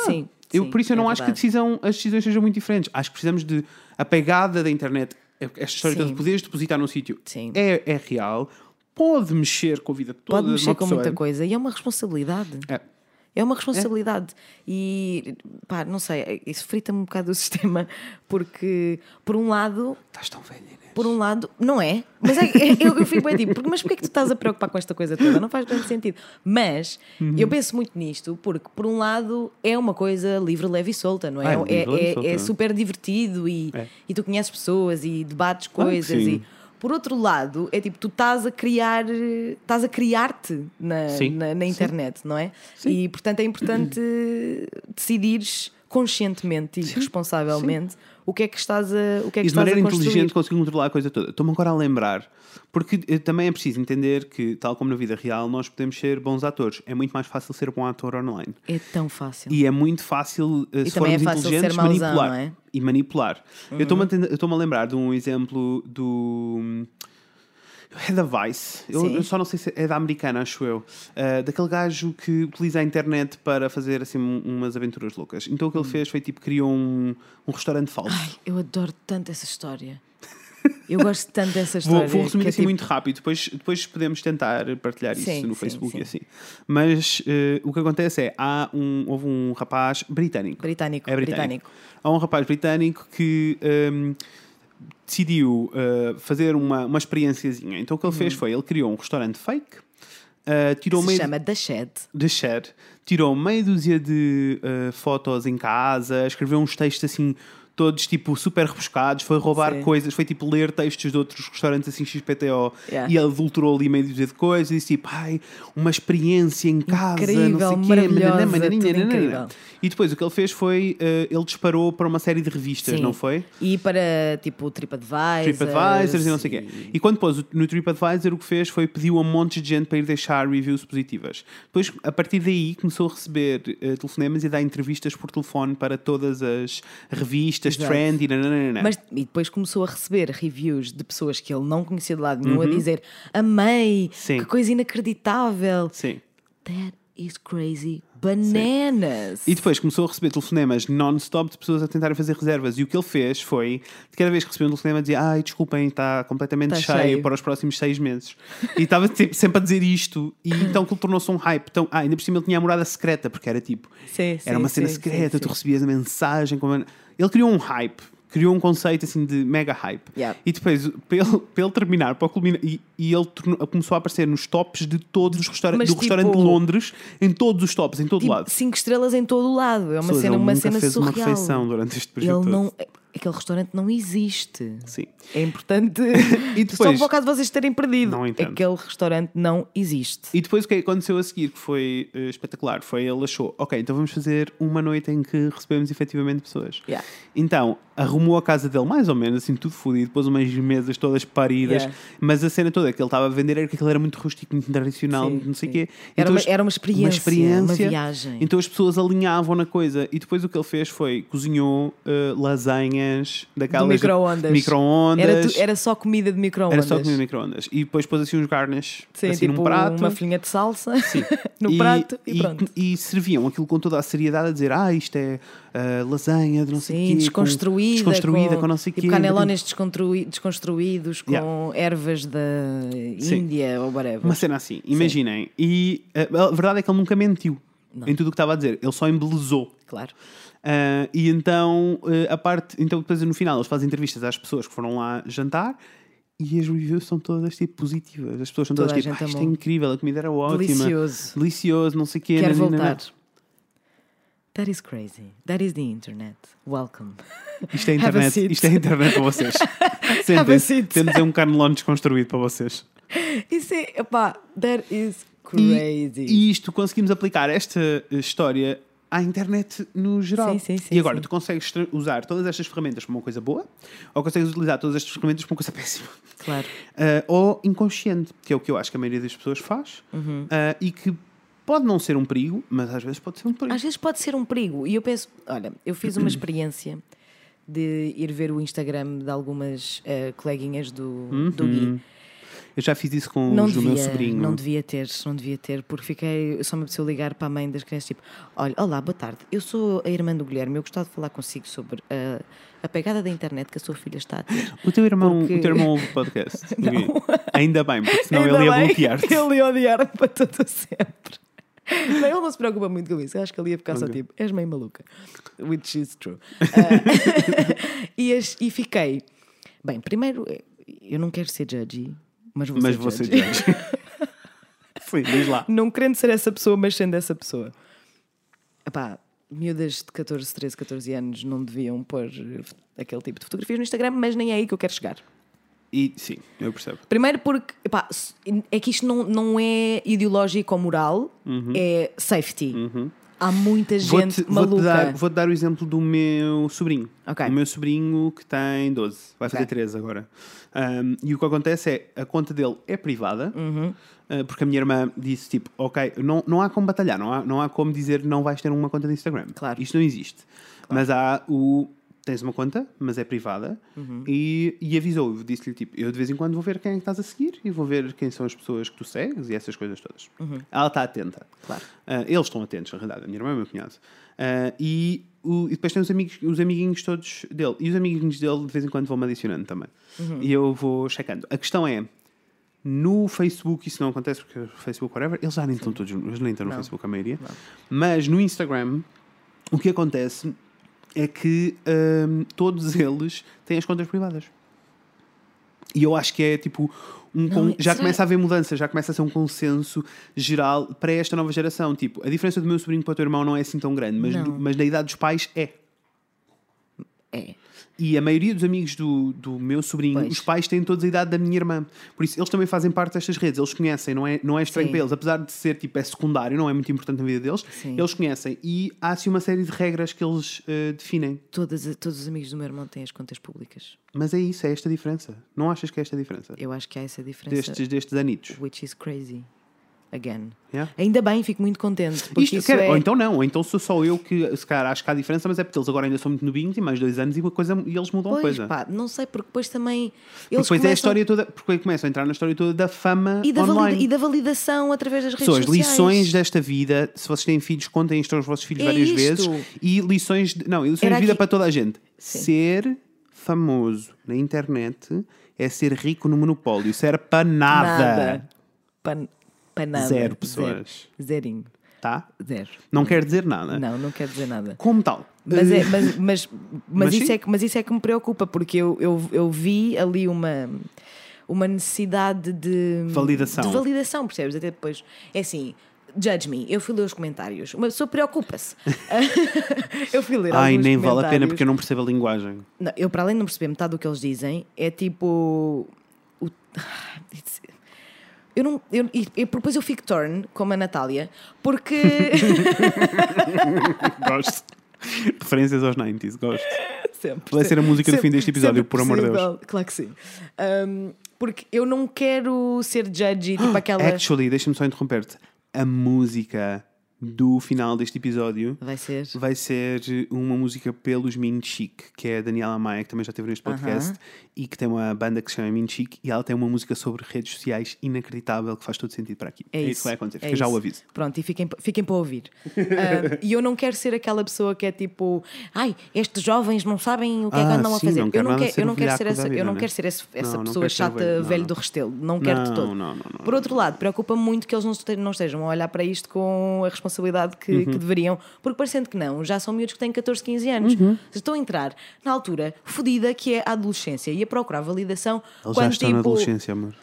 sim. eu, sim, por isso eu é não acho que verdade. decisão, as decisões sejam muito diferentes. Acho que precisamos de a pegada da internet, esta história Sim. de poderes depositar num sítio é, é real, pode mexer com a vida toda Pode de mexer com muita coisa e é uma responsabilidade. É. É uma responsabilidade. E pá, não sei, isso frita-me um bocado o *laughs* sistema, porque por um lado, Estás tão velha, Inês. por um lado, não é, mas é, *laughs* eu, eu fico bem tipo, porque, mas porquê é que tu estás a preocupar com esta coisa toda? Não faz grande sentido. Mas Uhum. eu penso muito nisto, porque por um lado é uma coisa livre, leve e solta, não é? Ah, é livre, e é, solta, é é? super divertido e, É. e tu conheces pessoas e debates coisas sim. e por outro lado, é tipo, tu estás a criar, estás a criar-te na, Sim. na, na Sim. internet, não é? Sim. E portanto é importante *clears throat* decidires conscientemente e responsavelmente o que é que estás a, o que é que E de maneira inteligente conseguir controlar a coisa toda. Estou-me agora a lembrar, porque eh, também é preciso entender que, tal como na vida real, nós podemos ser bons atores. É muito mais fácil ser bom ator online. É tão fácil. E é muito fácil, eh, se também é fácil ser inteligentes, mauzão, manipular. é? E manipular. Eu estou-me a, eu estou-me a lembrar de um exemplo do. É da Vice, eu, eu só não sei se é da americana, acho eu. Uh, daquele gajo que utiliza a internet para fazer assim um- umas aventuras loucas. Então o que ele fez foi tipo, criou um, um restaurante falso. Hum. Ai, eu adoro tanto essa história. Eu gosto tanto dessa *laughs* Vou, história. vou resumir que é assim tipo- muito rápido, depois, depois podemos tentar partilhar isso Sim, no sim, Facebook sim. e assim. Mas eh, o que acontece é, há um, houve um rapaz britânico. Britânico, É britânico. britânico. Há um rapaz britânico que ehm, decidiu eh, fazer uma, uma experiênciazinha. Então o que ele fez foi, ele criou um restaurante fake, eh, tirou. Se meio chama The Shed. de share, tirou meia dúzia de eh, fotos em casa, escreveu uns textos assim, todos tipo super rebuscados, foi roubar Sim. coisas, foi tipo ler textos de outros restaurantes assim XPTO Yeah. e adulterou ali dúzia de coisas e disse tipo, ai, uma experiência em casa, Incrível, não sei maravilhosa, mananã. incrível. E depois o que ele fez foi, eh, ele disparou para uma série de revistas, Sim. não foi? E para tipo TripAdvisor. TripAdvisors e não sei o quê. E quando pôs no TripAdvisor, o que fez foi pediu a um monte de gente para ir deixar reviews positivas. Depois, a partir daí, começou a receber eh, telefonemas e dar entrevistas por telefone para todas as revistas, Exato. trend e nananana. Mas, e depois começou a receber reviews de pessoas que ele não conhecia de lado nenhum a dizer amei, Uhum. Sim. que coisa inacreditável. Sim. That is crazy bananas. E depois começou a receber telefonemas non-stop de pessoas a tentarem fazer reservas. E o que ele fez foi, de cada vez que recebeu um telefonema, dizia: Ai, desculpem, está completamente Tá cheio, cheio." para os próximos seis meses. E estava sempre a dizer isto. E então que ele tornou-se um hype. Então, ah, ainda por cima ele tinha a morada secreta, porque era tipo, Sim, era sim, uma cena sim, secreta, sim, tu sim. recebias a mensagem. Ele criou um hype. Criou um conceito assim de mega hype. Yeah. E depois, para ele, para ele terminar, para culminar, e, e ele tornou- começou a aparecer nos tops de todos os restaurantes, do restaurante de tipo- Londres, em todos os tops, em todo Tipo, lado. cinco estrelas em todo o lado. É uma Pessoas, cena, uma cena fez surreal. uma refeição durante este período Ele todo. não. Aquele restaurante não existe. Sim. É importante. *laughs* E Só depois- para o caso de vocês terem perdido. Não entendo. Aquele restaurante não existe. E depois o que aconteceu a seguir, que foi eh, espetacular, foi ele achou, ok, então vamos fazer uma noite em que recebemos efetivamente pessoas. Yeah. Então, arrumou a casa dele mais ou menos, assim, tudo fodido, pôs umas mesas todas paridas, Yeah. mas a cena toda que ele estava a vender era que aquilo era muito rústico, muito tradicional, Sim, não sei o quê. Era uma- as- era uma experiência, uma viagem. Então as pessoas alinhavam na coisa e depois o que ele fez foi cozinhou eh, daquelas Do micro-ondas. micro-ondas. Era, tu- era só comida de micro-ondas. Era só comer micro-ondas. E depois pôs assim uns garnish Sim, assim tipo num prato. uma folhinha de salsa Sim. *laughs* no prato e, pronto. E serviam aquilo com toda a seriedade a dizer: Ah, isto é ah, lasanha de não sei Sim, o quê. com- desconstruída. desconstruída com, não sei o tipo quê. canelones descontrui- desconstruídos com Yeah. ervas da Sim. Índia ou whatever. Uma cena assim, imaginem. E ah, a verdade é que ele nunca mentiu Não. em tudo o que estava a dizer. Ele só embelezou. Claro. Ah, e então, ah, a parte. Então, depois no final, eles fazem entrevistas às pessoas que foram lá jantar. E as reviews são todas tipo positivas. As pessoas são Toda todas tipo, "Ah, isto é incrível, a comida era ótima. Delicioso. Delicioso, não sei o quê. Quero nananana." voltar. That is crazy. That is the internet. Welcome. Isto é internet, isto é internet para vocês. *laughs* Sentem-se. Temos um canelone desconstruído para vocês. Isso é, epá, that is E, crazy. e isto conseguimos aplicar esta história à internet no geral. Sim, sim, sim, e agora, sim. tu consegues usar todas estas ferramentas para uma coisa boa ou consegues utilizar todas estas ferramentas para uma coisa *laughs* péssima. Claro. Ah, ou inconsciente, que é o que eu acho que a maioria das pessoas faz Uhum. ah, e que pode não ser um perigo, mas às vezes pode ser um perigo. Às vezes pode ser um perigo. E eu penso, olha, eu fiz uma *clears throat* experiência de ir ver o Instagram de algumas eh, coleguinhas do, do Gui. Eu já fiz isso com Não os do devia, meu sobrinho. não devia ter, não devia ter, porque fiquei, só me apeteceu ligar para a mãe das crianças, tipo, olha, olá, boa tarde, eu sou a irmã do Guilherme, eu gostava de falar consigo sobre a, a pegada da internet que a sua filha está a ter. O teu irmão, Porque- o teu irmão ouve o *laughs* podcast. Ainda bem, porque senão Ainda ele ia bloquear-te. Ele ia odiar-me para todo sempre. Não, ele não se preocupa muito com isso. Eu acho que ele ia ficar só Ok. tipo, és meio maluca. Which is true. Ah, *laughs* *laughs* e, e fiquei. Bem, primeiro, eu não quero ser judgy, mas vou Mas ser judge. Sim, *laughs* diz lá. Não querendo ser essa pessoa, mas sendo essa pessoa. Epá, miúdas de 14, 13, 14 anos não deviam pôr aquele tipo de fotografias no Instagram, mas nem é aí que eu quero chegar. E sim, eu percebo. Primeiro porque epá, é que isto não, não é ideológico ou moral, é safety. Há muita gente Vou-te vou-te maluca. dar, vou dar o exemplo do meu sobrinho. Ok. O meu sobrinho que tem 12, vai fazer Ok. 13 agora. Um, e o que acontece é a conta dele é privada, Uhum. uh, porque a minha irmã disse tipo, ok, não, não há como batalhar, não há, não há como dizer não vais ter uma conta de Instagram. Claro. Isto não existe. Mas há o. Tens uma conta, mas é privada, Uhum. e, e avisou, disse-lhe tipo, eu de vez em quando vou ver quem é que estás a seguir e vou ver quem são as pessoas que tu segues e essas coisas todas. Ela está atenta. Uhum. Claro. Ah, eles estão atentos, na realidade, a minha irmã e o meu cunhado. Ah, e, o- e depois tem os, amigos, os amiguinhos todos dele. E os amiguinhos dele de vez em quando vão-me adicionando também. Uhum. E eu vou checando. A questão é. No Facebook isso não acontece porque o Facebook, whatever, eles já nem estão todos, eles nem estão no Não. Facebook a maioria. Mas no Instagram, o que acontece é que hum, todos *laughs* eles têm as contas privadas. E eu acho que é tipo um Não, con- é- já será- começa a haver mudança, já começa a ser um consenso geral para esta nova geração. Tipo, a diferença do meu sobrinho para o teu irmão não é assim tão grande, mas, do- mas na idade dos pais é. É. E a maioria dos amigos do, do meu sobrinho, Pois. os pais têm todos a idade da minha irmã. Por isso, eles também fazem parte destas redes. Eles conhecem, não é, não é estranho Sim. para eles. Apesar de ser, tipo, é secundário, não é muito importante na vida deles. Sim. Eles conhecem. E há, assim, uma série de regras que eles eh, definem. Todas, todos os amigos do meu irmão têm as contas públicas. Mas é isso, é esta a diferença. Não achas que é esta a diferença? Eu acho que há essa diferença. Destes, destes anitos. Which is crazy. Again. Yeah. Ainda bem, fico muito contente. Porque Isto, quer- é... Ou então não, ou então sou só eu que se calhar acho que há diferença, mas é porque eles agora ainda são muito novinhos e mais dois anos e uma coisa e eles mudam a Pois, coisa. pá, não sei, porque depois também. Porque Eles depois é a começam- história toda, porque começam a entrar na história toda da fama e da, valida- e da validação através das redes Pessoas, sociais. lições desta vida, se vocês têm filhos, contem isto aos vossos filhos É várias isto. vezes. E lições, de, não, lições Era de vida aqui- para toda a gente. Sim. Ser famoso na internet é ser rico no monopólio. Isso era para nada. Nada. Para, para nada. Zero pessoas. Zero. Zerinho. Tá? Zero. Não quer dizer nada. Não, não quer dizer nada. Como tal? Mas, Eh, é, mas, *laughs* mas, mas, Mas isso sim. é, que- mas isso é que me preocupa, porque eu, eu, eu vi ali uma, uma necessidade de Validação. De validação, percebes? Até depois. É assim. Judge me, eu fui ler os comentários. Uma pessoa preocupa-se. *laughs* eu fui ler Ai, nem vale a pena porque eu não percebo a linguagem. Não, eu, para além de não perceber metade do que eles dizem, é tipo. o- *sighs* Eu não. Eu, e, e depois eu fico torn, como a Natália, porque. *laughs* Gosto. Referências aos 90s, gosto. *laughs* sempre. Vai ser a música do sempre- fim deste episódio, por amor de Deus. Claro que sim. Um, porque eu não quero ser judgy, tipo aquela. Actually, deixa-me só interromper-te. A música do final deste episódio Vai ser. vai ser uma música pelos Min Chic, que é a Daniela Maia, que também já esteve neste podcast, Aham. E que tem uma banda que se chama Min Chic, e ela tem uma música sobre redes sociais inacreditável que faz todo sentido para aqui. É, isso isso que vai acontecer, é fica já o aviso. Pronto, e fiquem, fiquem para ouvir. *laughs* Ah, e eu não quero ser aquela pessoa que é tipo, ai, estes jovens não sabem o que é que Ah, andam a sim, fazer. não eu não nada quero, ser eu não quero ser essa, vida, eu não né? quero ser esse- essa Não, não pessoa quero ser o chata, velho, não, não. do restelo. Não quero de Não, todo. não, não, não. Por outro lado, preocupa muito que eles não não estejam a olhar para isto com a responsabilidade que, Uhum. que deveriam, porque parecendo que não, já são miúdos que têm 14, 15 anos. Uhum. Estão a entrar na altura fodida que é a adolescência e a procurar validação já quando tipo. na adolescência, amor.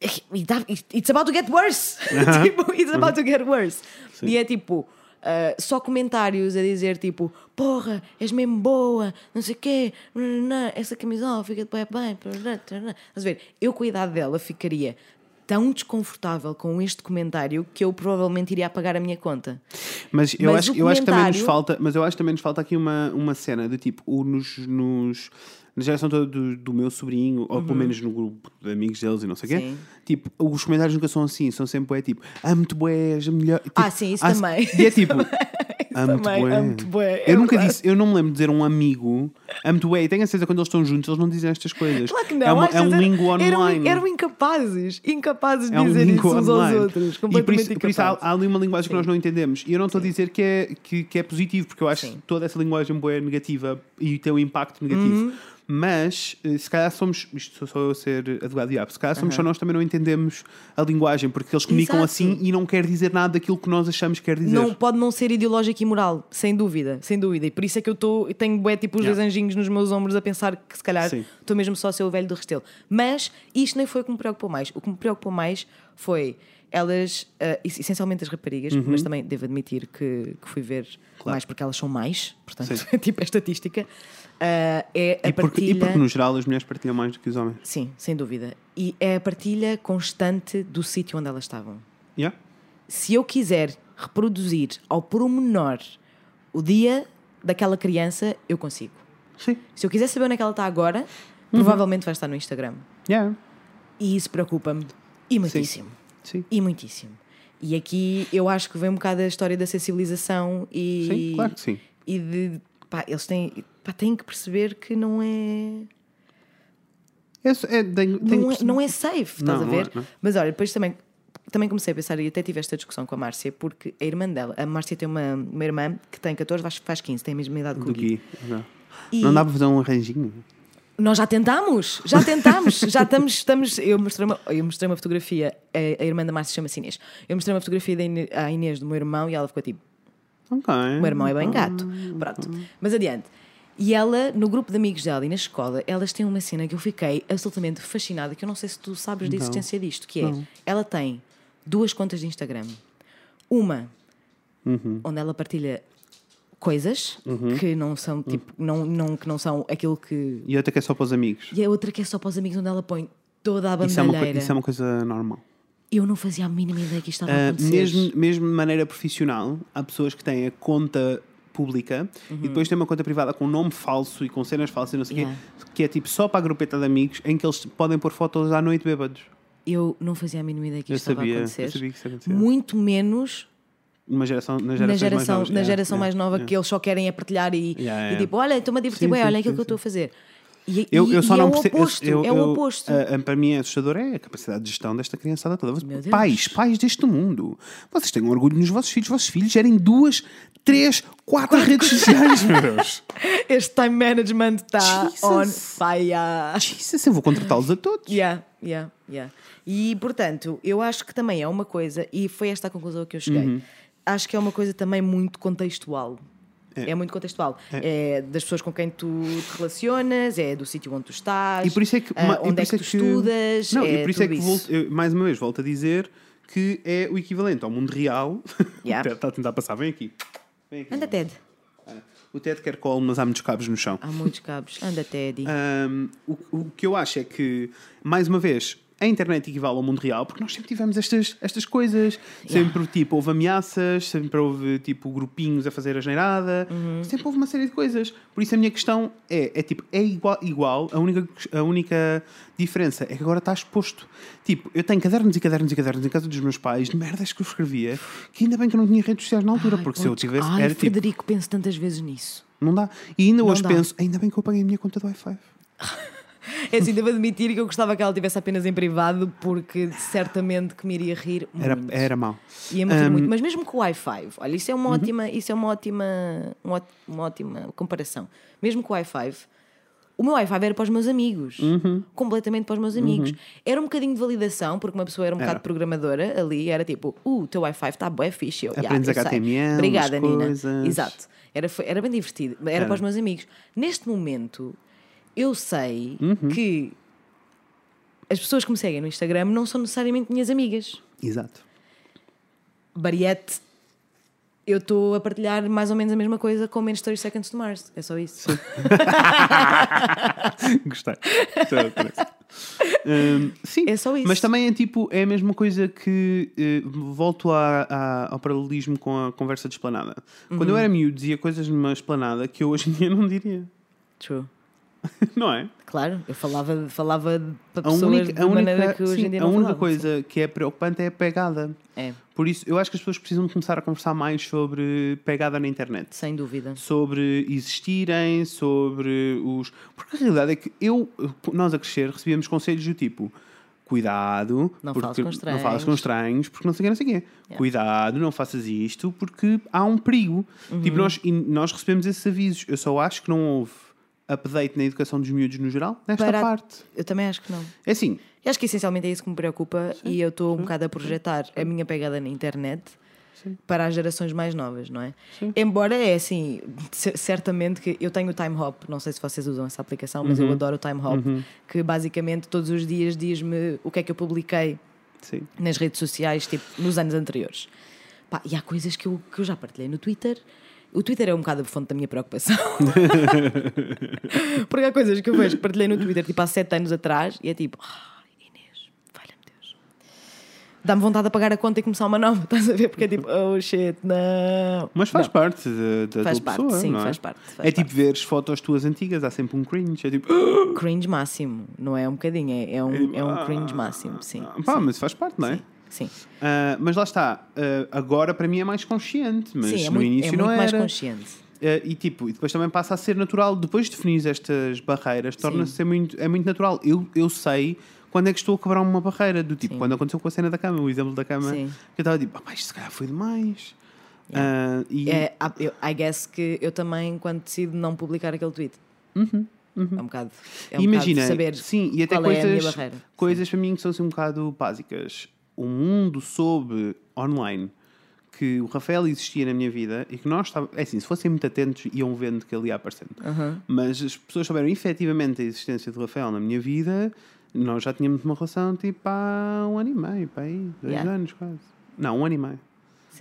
It's about to get worse. *laughs* tipo, it's about to get worse. E é tipo. ah, só comentários a dizer tipo, porra, és mesmo boa, não sei o quê, essa camisola fica de bem, bem, tarará, tarará." Estás a ver? Eu com a idade dela ficaria tão desconfortável com este comentário que eu provavelmente iria apagar a minha conta. Mas eu, Mas acho, eu acho que também nos falta, mas eu acho que também nos falta aqui uma, uma cena de tipo, o nos, nos na geração toda do, do meu sobrinho, ou pelo menos no grupo de amigos deles e não sei o quê, Uhum. Tipo, os comentários nunca são assim, são sempre é tipo, amo-te bué, és a melhor. Tipo, Ah, sim, isso há- também. E é tipo, *laughs* *laughs* amo-te também, bué. amo-te bué, é Eu nunca verdade. disse, eu não me lembro de dizer um amigo, amo-te bué, e tenho a certeza que quando eles estão juntos eles não dizem estas coisas. Claro que não. É, uma- é um lingo eram, online. Eram incapazes, incapazes de É um dizer isso uns online. aos outros. E Completamente por isso, por isso há, há ali uma linguagem que nós não entendemos. E eu não estou a dizer que é, que, que é positivo, porque eu acho Sim. que toda essa linguagem boa é negativa e tem um impacto negativo. Uhum. Mas eh, se calhar somos, isto sou só eu a ser advogado diabo, se calhar somos só nós também não entendemos a linguagem, porque eles comunicam Exato. assim e não quer dizer nada daquilo que nós achamos que quer dizer. Não, pode não ser ideológico e moral, sem dúvida, sem dúvida. E por isso é que eu estou, tenho bué, tipo os Yeah. dois anjinhos nos meus ombros a pensar que se calhar estou mesmo só a ser o velho do restelo. Mas isto nem foi o que me preocupou mais. O que me preocupou mais foi elas, es- essencialmente as raparigas, Uhum. mas também devo admitir que, que fui ver mais porque elas são mais, portanto, Sim. *laughs* tipo é estatística. Ah, é a e, porque, e partilha. porque no geral as mulheres partilham mais do que os homens. Sim, sem dúvida. E é a partilha constante do sítio onde elas estavam. Yeah? Se eu quiser reproduzir ao pormenor o dia daquela criança, eu consigo. Sim. Se eu quiser saber onde é que ela está agora, provavelmente vai estar no Instagram. Yeah. E isso preocupa-me. E muitíssimo. Sim. E muitíssimo. E aqui eu acho que vem um bocado a história da sensibilização e. Sim, claro que sim. E de. Pá, eles têm, pá, têm que perceber que não é. É, é, tenho- tenho não, é, que- não é safe, estás Não, a ver? é, não é. Mas olha, depois também, também comecei a pensar e até tive esta discussão com a Márcia, porque a irmã dela, a Márcia tem uma, uma irmã que tem 14, faz, faz 15, tem a mesma idade que o Gui. E Não dá para fazer um arranjinho? nós já tentámos, já tentámos, já estamos, estamos. Eu mostrei uma, eu mostrei uma fotografia, a, a irmã da Márcia chama-se Inês. Eu mostrei uma fotografia da Ine- à Inês do meu irmão e ela ficou tipo, Ok. o meu irmão é bem gato. Pronto. Mas adiante. E ela, no grupo de amigos dela e na escola, elas têm uma cena que eu fiquei absolutamente fascinada, que eu não sei se tu sabes da existência disto, que é, ela tem duas contas de Instagram. Uma, onde ela partilha coisas que não são tipo, não, não, que não são aquilo que. E outra que é só para os amigos. E a outra que é só para os amigos, onde ela põe toda a Isso é, uma, isso é uma coisa normal. Eu não fazia a mínima ideia que isto estava a Ah, acontecer. mesmo, mesmo de maneira profissional, há pessoas que têm a conta pública Uhum. e depois têm uma conta privada com nome falso e com cenas falsas e não sei o Yeah. quê, que é tipo só para a grupeta de amigos em que eles podem pôr fotos à noite bêbados. eu não fazia a mínima ideia que Eu isto estava a acontecer. eu sabia que isso acontecia. Muito menos Uma geração, na na geração, mais geração, novas. na É, geração é, mais nova é. que eles só querem é partilhar e, e tipo, olha, estou-me a divertir, Sim, bem, sim, olha sim, aquilo que eu estou a fazer. E, Eu, eu só e não é o percebo- oposto, eu- é o oposto. a- a- para mim é assustador é a capacidade de gestão desta criançada toda. Pais, pais deste mundo, vocês tenham orgulho nos vossos filhos. Os vossos filhos gerem duas, três, quatro redes sociais, meu Deus. *laughs* Este time management está on fire. Jesus, eu vou contratá-los a todos. Yeah, yeah, yeah. E portanto, eu acho que também é uma coisa, e foi esta a conclusão que eu cheguei. Uhum. Acho que é uma coisa também muito contextual. É, muito contextual. É. das pessoas com quem tu te relacionas, é do sítio onde tu estás, E por isso é que, e onde é que tu estudas. Não, é e por isso é que, volto- eu, mais uma vez, volto a dizer que é o equivalente ao mundo real. *laughs* Yeah. o Ted está a tentar passar, vem aqui. Vem aqui. Anda, Ted. O Ted quer colo, mas há muitos cabos no chão. Há muitos cabos. Anda, Teddy. Um, o, o que eu acho é que, mais uma vez, a internet equivale ao mundo real porque nós sempre tivemos estas, estas coisas. Sempre, tipo, houve ameaças, sempre houve, tipo, grupinhos a fazer a geneirada. Uhum. Sempre houve uma série de coisas. Por isso a minha questão é, é tipo, é igual, igual a, única, a única diferença é que agora está exposto. Tipo, eu tenho cadernos e cadernos e cadernos em casa dos meus pais de merdas que eu escrevia que ainda bem que eu não tinha redes sociais na altura, Ai, porque se eu tivesse, Ai, era tipo, Frederico, penso tantas vezes nisso. não dá. E ainda Não hoje dá. penso, ainda bem que eu paguei a minha conta do Wi-Fi. *laughs* É assim, devo admitir que eu gostava que ela estivesse apenas em privado, porque certamente que me iria rir muito. Era, era mau. Ia me rir Um, muito, mas mesmo com o Wi-Fi, olha, isso é Uhum. uma ótima, isso é uma ótima, uma, ótima comparação. Mesmo com o Wi-Fi, o meu Wi-Fi era para os meus amigos, Uhum. completamente para os meus amigos. Era um bocadinho de validação, porque uma pessoa era um Era. bocado programadora ali, era tipo, uh, o teu Wi-Fi está bué fixe. Eu, Aprendes "Yeah, eu sei." HTML, Obrigada, Nina. Exato. Era, era bem divertido, era, Era. para os meus amigos. Neste momento, eu sei Uhum. que as pessoas que me seguem no Instagram não são necessariamente minhas amigas. Exato. Bariete, eu estou a partilhar mais ou menos a mesma coisa com menos 30 Seconds to Mars. É só isso. *laughs* Gostei. Hum, sim, É só isso. mas também é tipo, é a mesma coisa que eh, volto a- a- ao paralelismo com a conversa de esplanada. Quando Uhum. eu era miúdo, dizia coisas numa esplanada que eu hoje em dia não diria. True. *laughs* Não é? Claro, eu falava, falava para A pessoas única, de a única, maneira que hoje sim, em dia a única falavam, coisa que é preocupante é a pegada. É, Por isso, eu acho que as pessoas precisam começar a conversar mais sobre pegada na internet. sem dúvida. sobre existirem, sobre os. Porque a realidade é que eu, nós a crescer, recebíamos conselhos do tipo. Cuidado, Não porque fales com não falas com estranhos, porque não sei o que, não sei o quê. Cuidado, não faças isto, porque há um perigo. Uhum. Tipo, nós, e nós recebemos esses avisos. Eu só acho que não houve update na educação dos miúdos no geral, nesta Para- parte. Eu também acho que não. É assim, Eu acho que essencialmente é isso que me preocupa e eu estou um bocado a projetar a minha pegada na internet para as gerações mais novas, não é? Embora é assim, certamente que eu tenho o Time Hop, não sei se vocês usam essa aplicação, mas eu adoro o Time Hop, que basicamente todos os dias diz-me o que é que eu publiquei sim. nas redes sociais, tipo, nos anos anteriores. Pá, e há coisas que eu, que eu já partilhei no Twitter. O Twitter é um bocado a fonte da minha preocupação. *laughs* Porque há coisas que eu vejo que partilhei no Twitter, tipo, há sete anos atrás, e é tipo, ai, Inês, valha-me Deus. Dá-me vontade de apagar a conta e começar uma nova, *laughs* estás a ver? Porque é tipo, oh shit, não. Mas faz Não. parte da, Faz tua parte, pessoa, sim, não é? faz parte, faz é tipo parte. veres fotos tuas antigas, há sempre um cringe. É tipo. Cringe máximo, não é um bocadinho, é, é um, é um cringe máximo, sim. Ah, Pá, sim, mas faz parte, não é? sim. Ah, mas lá está, ah, agora para mim é mais consciente, mas Sim, é no muito, início é não muito era. mais consciente. Ah, e tipo, e depois também passa a ser natural, depois de definir estas barreiras, torna-se ser muito, é muito natural. Eu, eu sei quando é que estou a quebrar uma barreira, do tipo, Sim. quando aconteceu com a cena da cama, o exemplo da cama, Sim. que eu estava tipo, ah, isto se calhar foi demais. Ah, e É, I guess que eu também, quando decido não publicar aquele tweet, é um bocado. É um imagina, bocado saber sim, e até é coisas, barreira. coisas para mim que são assim um bocado básicas. O mundo sob online que o Rafael existia na minha vida e que nós estávamos. É assim, se fossem muito atentos, iam vendo que ele ia aparecendo. Mas as pessoas souberam efetivamente a existência do Rafael na minha vida. Nós já tínhamos uma relação tipo há um ano e meio, pá, aí, dois Yeah. anos quase. Não, um ano e meio.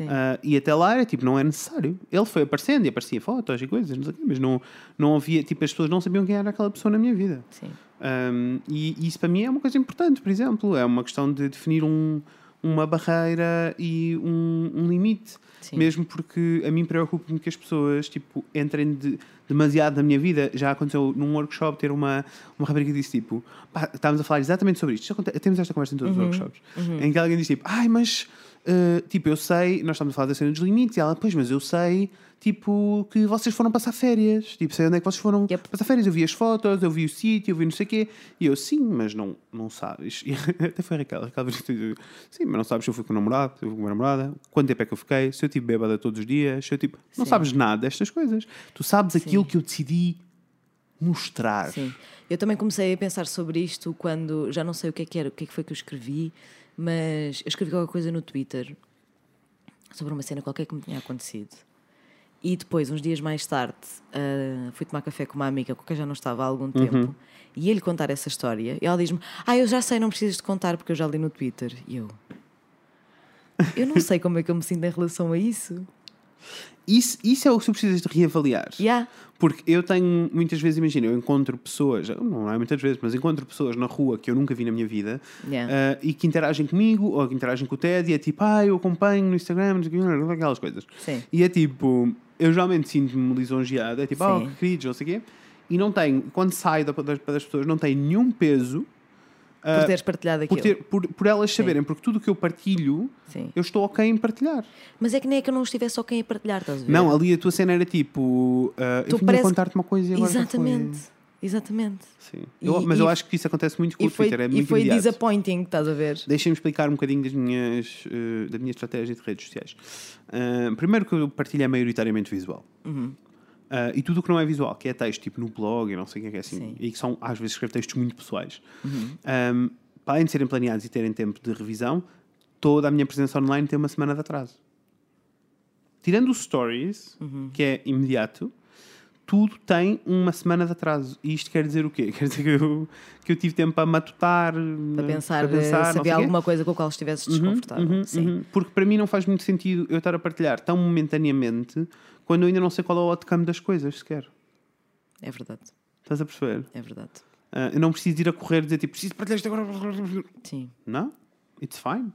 Ah, e até lá era tipo, não é necessário. Ele foi aparecendo e aparecia fotos e coisas, não sei o quê, mas não, não havia, tipo, as pessoas não sabiam quem era aquela pessoa na minha vida. Sim. Um, e isso para mim é uma coisa importante, por exemplo. É uma questão de definir um, uma barreira e um, um limite. Sim. Mesmo porque a mim preocupa-me que as pessoas tipo, entrem de, demasiado da minha vida. Já aconteceu num workshop ter uma, uma rapariga que disse tipo, pá, estávamos a falar exatamente sobre isto. Aconte- Temos esta conversa em todos Uhum. os workshops. Em que alguém diz tipo, ai, mas uh, tipo, eu sei, nós estamos a falar da cena dos limites, e ela, pois, mas eu sei, tipo, que vocês foram passar férias. Tipo, sei onde é que vocês foram Yep. passar férias. Eu vi as fotos, eu vi o sítio, eu vi não sei o quê. E eu, sim, mas não, não sabes. *laughs* E até foi a Raquel. A Raquel disse, sim, mas não sabes se eu fui com o namorado, se eu fui com a namorada, quanto tempo é que eu fiquei, se eu tive bêbada todos os dias, se eu tipo. Não Sim. sabes nada destas coisas. Tu sabes aquilo que eu decidi mostrar. Sim. Eu também comecei a pensar sobre isto quando já não sei o que é que era, o que é que foi que eu escrevi, mas eu escrevi qualquer coisa no Twitter sobre uma cena qualquer que me tinha acontecido. E depois, uns dias mais tarde, ah, fui tomar café com uma amiga com quem já não estava há algum tempo e ele contar essa história. E ela diz-me: Ah, eu já sei, não precisas de contar porque eu já li no Twitter. E eu. Eu não sei como é que eu me sinto em relação a isso. Isso, isso é o que tu precisas de reavaliar. Yeah. Porque eu tenho, muitas vezes, imagina, eu encontro pessoas, não é muitas vezes, mas encontro pessoas na rua que eu nunca vi na minha vida Yeah. ah, e que interagem comigo ou que interagem com o Ted e é tipo, ah, eu acompanho no Instagram, aquelas coisas. Sim. E é tipo, eu geralmente sinto-me lisonjeado, é tipo, ah, que queridos, não sei o quê. E não tenho, quando saio da- das, das pessoas, não tem nenhum peso Por teres partilhado por, aquilo. ter, por, por elas saberem, porque tudo o que eu partilho, Sim. eu estou ok em partilhar. Mas é que nem é que eu não estivesse quem a partilhar, estás a ver? Não, ali a tua cena era tipo, ah, eu Tu vim parece- contar-te uma coisa e agora. Exatamente. Exatamente. Sim. Eu- E- mas e- eu acho que isso acontece muito com E o foi, Twitter, é e muito foi imediato. disappointing, estás a ver? Deixem-me explicar um bocadinho das minhas, eh, da minha estratégia de redes sociais. Ah, primeiro que eu partilho é maioritariamente visual. Uhum. Ah, e tudo o que não é visual, que é texto, tipo no blog e não sei o que é é assim, Sim. Uhum. e que são, às vezes, escrevo textos muito pessoais. Ah, para além de serem planeados e terem tempo de revisão, toda a minha presença online tem uma semana de atraso. Tirando os stories, Uhum. que é imediato, tudo tem uma semana de atraso. E isto quer dizer o quê? *laughs* Quer dizer que eu, que eu tive tempo para matutar, Para pensar, para pensar eh, se havia o quê. alguma coisa com a qual estivesse desconfortável. Uhum, Sim. uhum. Porque para mim não faz muito sentido eu estar a partilhar tão momentaneamente quando eu ainda não sei qual é o outcome das coisas sequer. É verdade, Estás a perceber? é verdade. Ah, eu não preciso ir a correr e dizer tipo, preciso partilhar isto agora. Sim. Não, it's fine.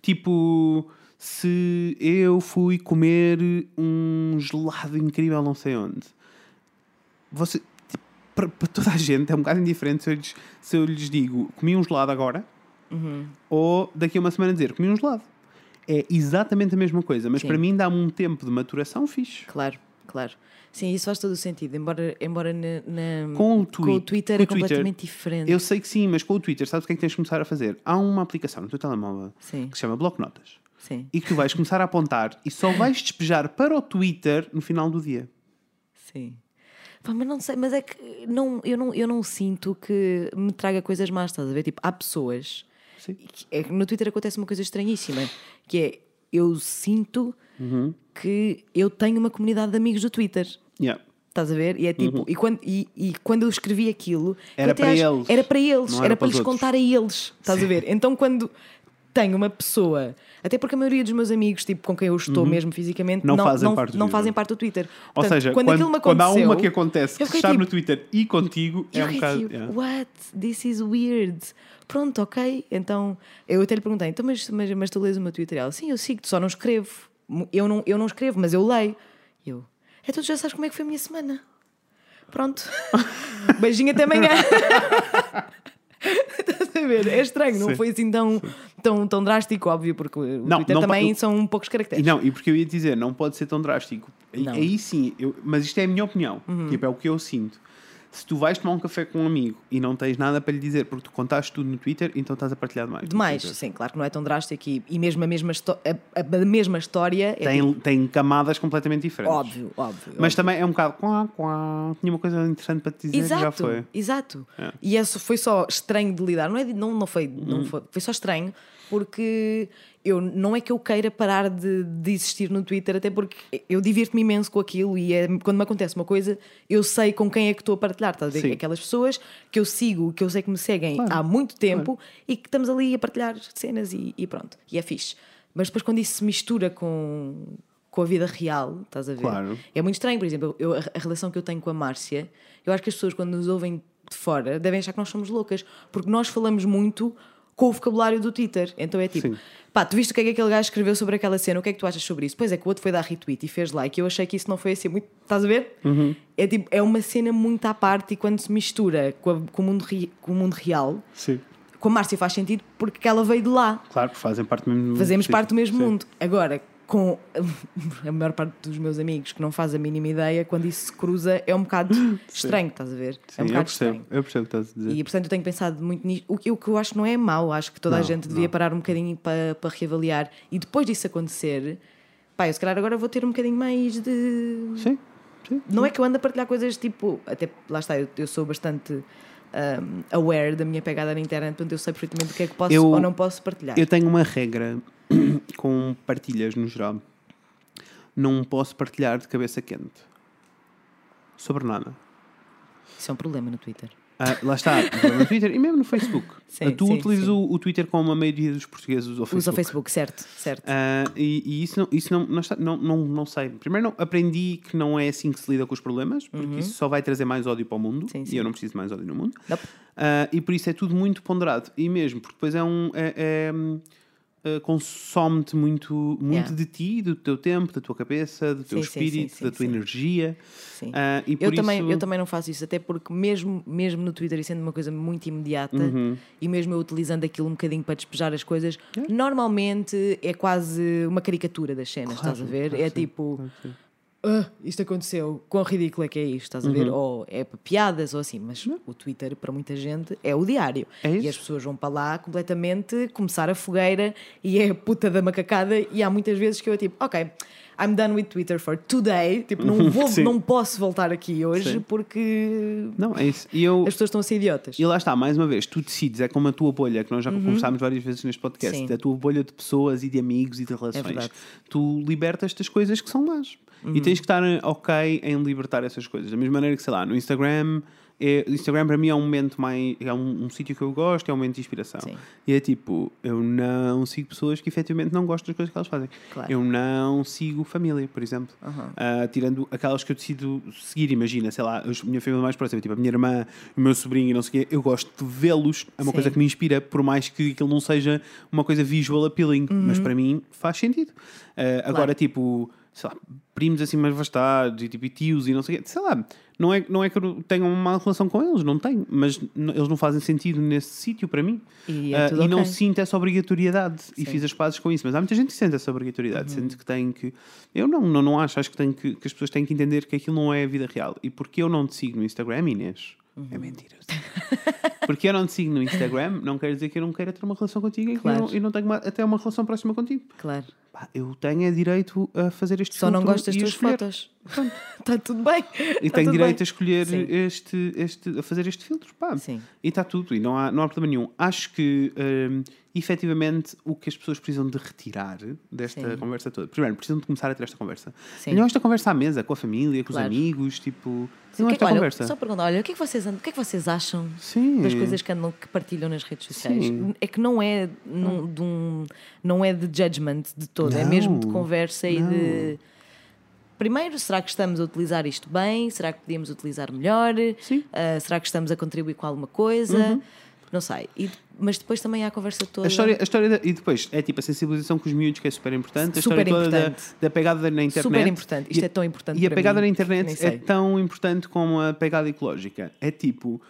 Tipo, se eu fui comer um gelado incrível não sei onde, você, tipo, para, para toda a gente é um bocado indiferente se eu lhes, se eu lhes digo comi um gelado agora Uhum. ou daqui a uma semana dizer comi um gelado. É exatamente a mesma coisa, mas Sim. para mim dá-me um tempo de maturação fixe. Claro, claro. Sim, isso faz todo o sentido. Embora, embora na, na- Com o, com o Twitter com é o Twitter, completamente diferente. Eu sei que sim, mas com o Twitter, sabes o que é que tens de começar a fazer? Há uma aplicação no teu telemóvel Sim, que se chama Bloco Notas. sim, e que tu vais começar a apontar e só *laughs* vais despejar para o Twitter no final do dia. sim. Pá, mas não sei, mas é que não, eu, não, eu não sinto que me traga coisas más, estás a ver? Tipo, há pessoas. Sim. É que no Twitter acontece uma coisa estranhíssima, que é eu sinto Uhum. que eu tenho uma comunidade de amigos do Twitter. Yeah. Estás a ver? E é tipo, e, quando, e, e quando eu escrevi aquilo, Uhum. Era para acho- eles, Era para eles, era, era para lhes outros. contar a eles. Estás a ver? Então quando tenho uma pessoa, até porque a maioria dos meus amigos, tipo, com quem eu estou mesmo fisicamente, Uhum. Não fazem parte do não Twitter. fazem parte do Twitter. Ou Portanto, seja, quando, me quando há uma que acontece que está tipo- no Twitter e contigo, é um bocado. tipo, yeah. what? This is weird. Pronto, ok. Então, eu até lhe perguntei, então, mas, mas, mas tu lês o meu Twitter? Ela, sim, eu sigo-te, só não escrevo. Eu não, eu não escrevo, mas eu leio. E eu, então tu já sabes como é que foi a minha semana. Pronto. *laughs* Beijinho até amanhã. *laughs* Estás a ver? É estranho, não foi assim tão, tão, tão drástico, óbvio, porque o Não, Twitter não também pa- são poucos caracteres. não, e porque eu ia dizer, não pode ser tão drástico. Aí- Não. Uhum. Aí sim, eu- mas isto é a minha opinião. Tipo, é o que eu sinto. Se tu vais tomar um café com um amigo e não tens nada para lhe dizer porque tu contaste tudo no Twitter, então estás a partilhar demais. Demais, sim, claro que não é tão drástico e, e mesmo a mesma, a, a mesma história é Tem, tem camadas completamente tipo, diferentes. óbvio, óbvio. Mas óbvio. também é um bocado. Quá, quá, tinha uma coisa interessante para te dizer e já Exato, foi. exato. É. E isso foi só estranho de lidar, não, é, não, não, foi, Uhum. não foi, foi só estranho porque eu, não é que eu queira parar de, de existir no Twitter, até porque eu divirto-me imenso com aquilo e é, quando me acontece uma coisa, eu sei com quem é que estou a partilhar, estás a ver? Aquelas pessoas que eu sigo, que eu sei que me seguem Claro, há muito tempo e que estamos ali a partilhar cenas e, e pronto, e é fixe. Mas depois quando isso se mistura com, com a vida real, estás a ver? Claro. É muito estranho, por exemplo, eu, a relação que eu tenho com a Márcia, eu acho que as pessoas quando nos ouvem de fora devem achar que nós somos loucas, porque nós falamos muito com o vocabulário do Twitter. Então é tipo, Sim. pá, tu viste o que é que aquele gajo escreveu sobre aquela cena, o que é que tu achas sobre isso? Pois é, que o outro foi dar retweet e fez like. Eu achei que isso não foi assim muito. Estás a ver? Uhum. É, tipo, é uma cena muito à parte e quando se mistura com, a- com o, mundo ri- com o mundo real, Sim. com a Márcia faz sentido porque ela veio de lá. Claro, fazem parte do mesmo Fazemos sim, parte do mesmo sim. mundo. Agora, com *laughs* a maior parte dos meus amigos que não faz a mínima ideia, quando isso se cruza, é um bocado *gasps* estranho, estás a ver? Sim, é um eu bocado percebo, estranho. eu percebo o que estás a dizer. E portanto eu tenho pensado muito nisto. O que, o que eu acho que não é mau, acho que toda a Não, gente devia não. parar um bocadinho para, para reavaliar. E depois disso acontecer, pá, eu se calhar agora vou ter um bocadinho mais de. Sim, sim. Não é que eu ando a partilhar coisas tipo. Até lá está, eu, eu sou bastante um, aware da minha pegada na internet, portanto eu sei perfeitamente o que é que posso Eu- ou não posso partilhar. Eu tenho uma regra *clears throat* com partilhas no geral. Não posso partilhar de cabeça quente. Sobre nada. Isso é um problema no Twitter. Ah, lá está, no Twitter e mesmo no Facebook. *laughs* Sim, Ah, tu sim, utilizas sim. O, o Twitter como a maioria dos portugueses usa o Facebook. Usa o Facebook, certo, certo. Ah, e, e isso, não, isso não, não, está- não, não, sei. Primeiro, não, aprendi que não é assim que se lida com os problemas, porque isso só vai trazer mais ódio para o mundo Uhum. E eu não preciso de mais ódio no mundo. Nope. Ah, e por isso é tudo muito ponderado. E mesmo, porque depois é um. É, é, ah, consome-te muito, muito Yeah. de ti, do teu tempo, da tua cabeça, do teu Sim, espírito, sim, da sim, tua sim. energia. Sim. Ah, e Eu também, isso- eu também não faço isso, até porque mesmo, mesmo no Twitter, e sendo uma coisa muito imediata, Uhum. e mesmo eu utilizando aquilo um bocadinho para despejar as coisas, normalmente é quase uma caricatura das cenas, estás a ver? claro é tipo, claro. "Ah, isto aconteceu, quão ridículo é que é isto, estás a Uhum. ver? Ou é para piadas ou assim, mas o Twitter para muita gente é o diário. É e as pessoas vão para lá completamente começar a fogueira e é a puta da macacada e há muitas vezes que eu é tipo, ok, I'm done with Twitter for today, tipo, não, *laughs* vou, não posso voltar aqui hoje Sim. porque Não, é isso. E eu, as pessoas estão a ser idiotas. E lá está, mais uma vez, tu decides, é como a tua bolha, que nós já conversámos várias vezes neste podcast, Uhum. Sim. a tua bolha de pessoas e de amigos e de relações. verdade. tu libertas das coisas que são más. Uhum. E tens que estar eh, ok em libertar essas coisas. Da mesma maneira que, sei lá, no Instagram, é, Instagram para mim é um momento mais. é um, um sítio que eu gosto, é um momento de inspiração. Sim. E é tipo, eu não sigo pessoas que efetivamente não gostam das coisas que elas fazem. Claro. Eu não sigo família, por exemplo. Ah, tirando aquelas que eu decido seguir, imagina, sei lá, a minha família mais próxima, tipo a minha irmã, o meu sobrinho e não sei o quê, eu gosto de vê-los, é uma Sim. coisa que me inspira, por mais que aquilo não seja uma coisa visual appealing, Uhum. mas para mim faz sentido. Ah, Agora, tipo, sei lá, primos assim mais vastados e, tipo, e tios e não sei o quê, sei lá, não é, não é que eu tenha uma má relação com eles, não tenho, mas eles não fazem sentido nesse sítio para mim. E é tudo e não ok. sinto essa obrigatoriedade e Sim. Uhum. fiz as pazes com isso, mas há muita gente que sente essa obrigatoriedade, sente que tem que. Eu não, não, não acho, acho que, tem que, que as pessoas têm que entender que aquilo não é a vida real. E porque eu não te sigo no Instagram, Inês? Uhum. É mentira. eu sei. porque eu não te sigo no Instagram, não quer dizer que eu não queira ter uma relação contigo e que Claro. eu não, eu não tenho uma- até uma relação próxima contigo. Claro. Eu tenho é direito a fazer este Só não gosto das tuas escolher. fotos. Está tudo bem. E Tá tenho direito bem. a escolher Sim. este, este, a fazer este filtro. Pá. Sim. E está tudo, e não há, não há problema nenhum. Acho que, hum, efetivamente, o que as pessoas precisam de retirar desta Sim. conversa toda. Primeiro, precisam de começar a ter esta conversa. Sim. Tenham esta conversa à mesa, com a família, com Claro. os amigos, tipo. Sim, Tenham o que é esta que- olha, conversa. Só perguntar, olha, o que é que vocês, andam- o que é que vocês acham Sim. das coisas que, andam, que partilham nas redes sociais? Sim. É que não é, num- de um, não é de judgment de todo, é Não. mesmo de conversa e Não. de. Primeiro, será que estamos a utilizar isto bem? Será que podíamos utilizar melhor? Sim. Uhum. Ah, será que estamos a contribuir com alguma coisa? Não sei. E- mas depois também há a conversa toda. A história, a história da- e depois é tipo a sensibilização com os miúdos que é super importante, a Super história toda da, importante. da pegada na internet. Super importante. Isto E- é tão importante E a pegada mim, na internet é tão importante como a pegada ecológica. É tipo,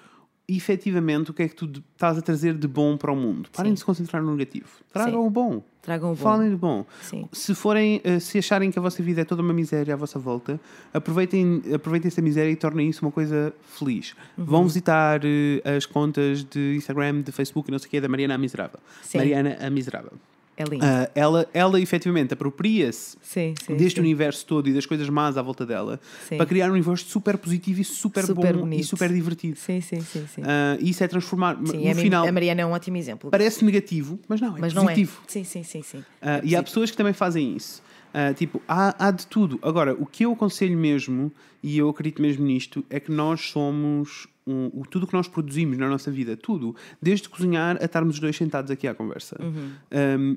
efetivamente, o que é que tu de- estás a trazer de bom para o mundo? Parem Sim. de se concentrar no negativo. Tragam Sim. o bom. Tragam o bom. Falem do bom. Sim. Se forem, eh, se acharem que a vossa vida é toda uma miséria à vossa volta, aproveitem, aproveitem essa miséria e tornem isso uma coisa feliz. Uhum. Vão visitar eh, as contas de Instagram, de Facebook e não sei o que da Mariana a Miserável. Mariana a Miserável. É lindo. Ah, ela, ela efetivamente apropria-se deste sim. universo todo e das coisas más à volta dela Sim. para criar um universo super positivo e super, Super bom bonito. e super divertido. Sim, sim, sim. sim. E isso é transformar. Sim, no a, final, a Mariana é um ótimo exemplo. parece negativo, mas não, é mas não positivo. é. Sim, sim, sim, sim. Ah, É e há pessoas que também fazem isso. Ah, tipo, há, há de tudo. Agora, o que eu aconselho mesmo, e eu acredito mesmo nisto, é que nós somos um, o, tudo que nós produzimos na nossa vida, tudo, desde cozinhar a estarmos os dois sentados aqui à conversa. Uhum.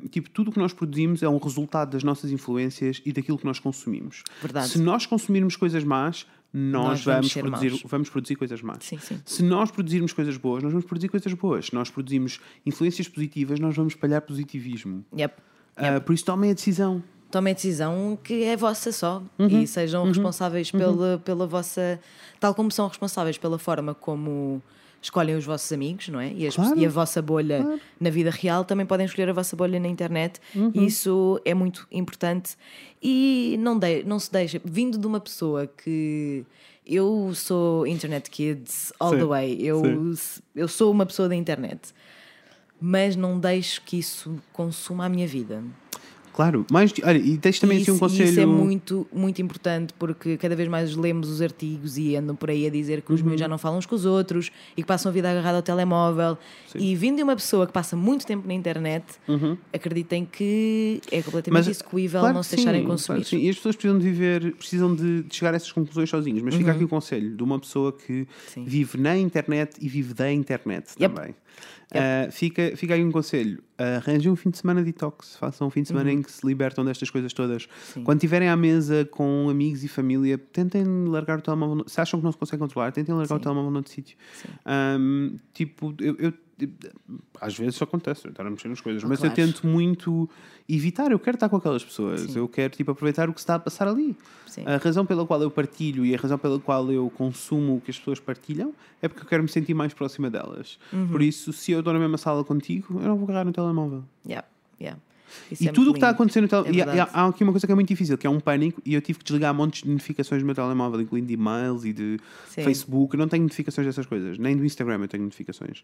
Um, tipo, tudo o que nós produzimos é um resultado das nossas influências e daquilo que nós consumimos. Verdade. Se nós consumirmos coisas más, nós, Nós vamos vamos, produzir, maus. vamos produzir coisas más. Sim, sim. Se nós produzirmos coisas boas, nós vamos produzir coisas boas. Se nós produzimos influências positivas, nós vamos espalhar positivismo. Yep. Ah, por isso tomem a decisão. Tomem a decisão que é vossa só Uhum. e sejam responsáveis pela, pela vossa. Tal como são responsáveis pela forma como escolhem os vossos amigos, não é? E, as- Claro. e a vossa bolha na vida real também podem escolher a vossa bolha na internet. Uhum. Isso é muito importante. E não, de, não se deixa. Vindo de uma pessoa que. Eu sou internet kids all Sim, the way. Eu, eu sou uma pessoa da internet. Mas não deixo que isso consuma a minha vida. Claro, mais, olha, e deixo também E assim um isso, conselho. isso é muito, muito importante porque cada vez mais lemos os artigos e andam por aí a dizer que os Uhum. meus já não falam uns com os outros e que passam a vida agarrada ao telemóvel. E vindo de uma pessoa que passa muito tempo na internet, acreditem que é completamente execuível claro não se deixarem sim, consumir. claro sim. E as pessoas precisam de viver, precisam de, de chegar a essas conclusões sozinhos. Mas fica aqui o conselho de uma pessoa que Uhum. Sim. vive na internet e vive da internet Yep. também. Ah, fica, fica aí um conselho. Arranjem um fim de semana detox. Façam um fim de semana Uhum. em que se libertam destas coisas todas. Quando estiverem à mesa com amigos e família, tentem largar o telemóvel. no- Se acham que não se consegue controlar, tentem largar o telemóvel noutro sítio. Ahm, tipo, eu, eu- às vezes isso acontece, eu estar a mexer nas coisas, mas eu Claro. tento muito evitar. Eu quero estar com aquelas pessoas, eu quero tipo, aproveitar o que se está a passar ali. Sim. A razão pela qual eu partilho e a razão pela qual eu consumo o que as pessoas partilham é porque eu quero me sentir mais próxima delas. Uhum. Por isso, se eu estou na mesma sala contigo, eu não vou agarrar no telemóvel. Yeah, yeah. Isso E é tudo o que está a acontecer no É telemóvel. e há- e há, aqui uma coisa que é muito difícil, que é um pânico, e eu tive que desligar montes de notificações do meu telemóvel, incluindo de e-mails e de Sim. Facebook. Eu não tenho notificações dessas coisas, nem do Instagram eu tenho notificações.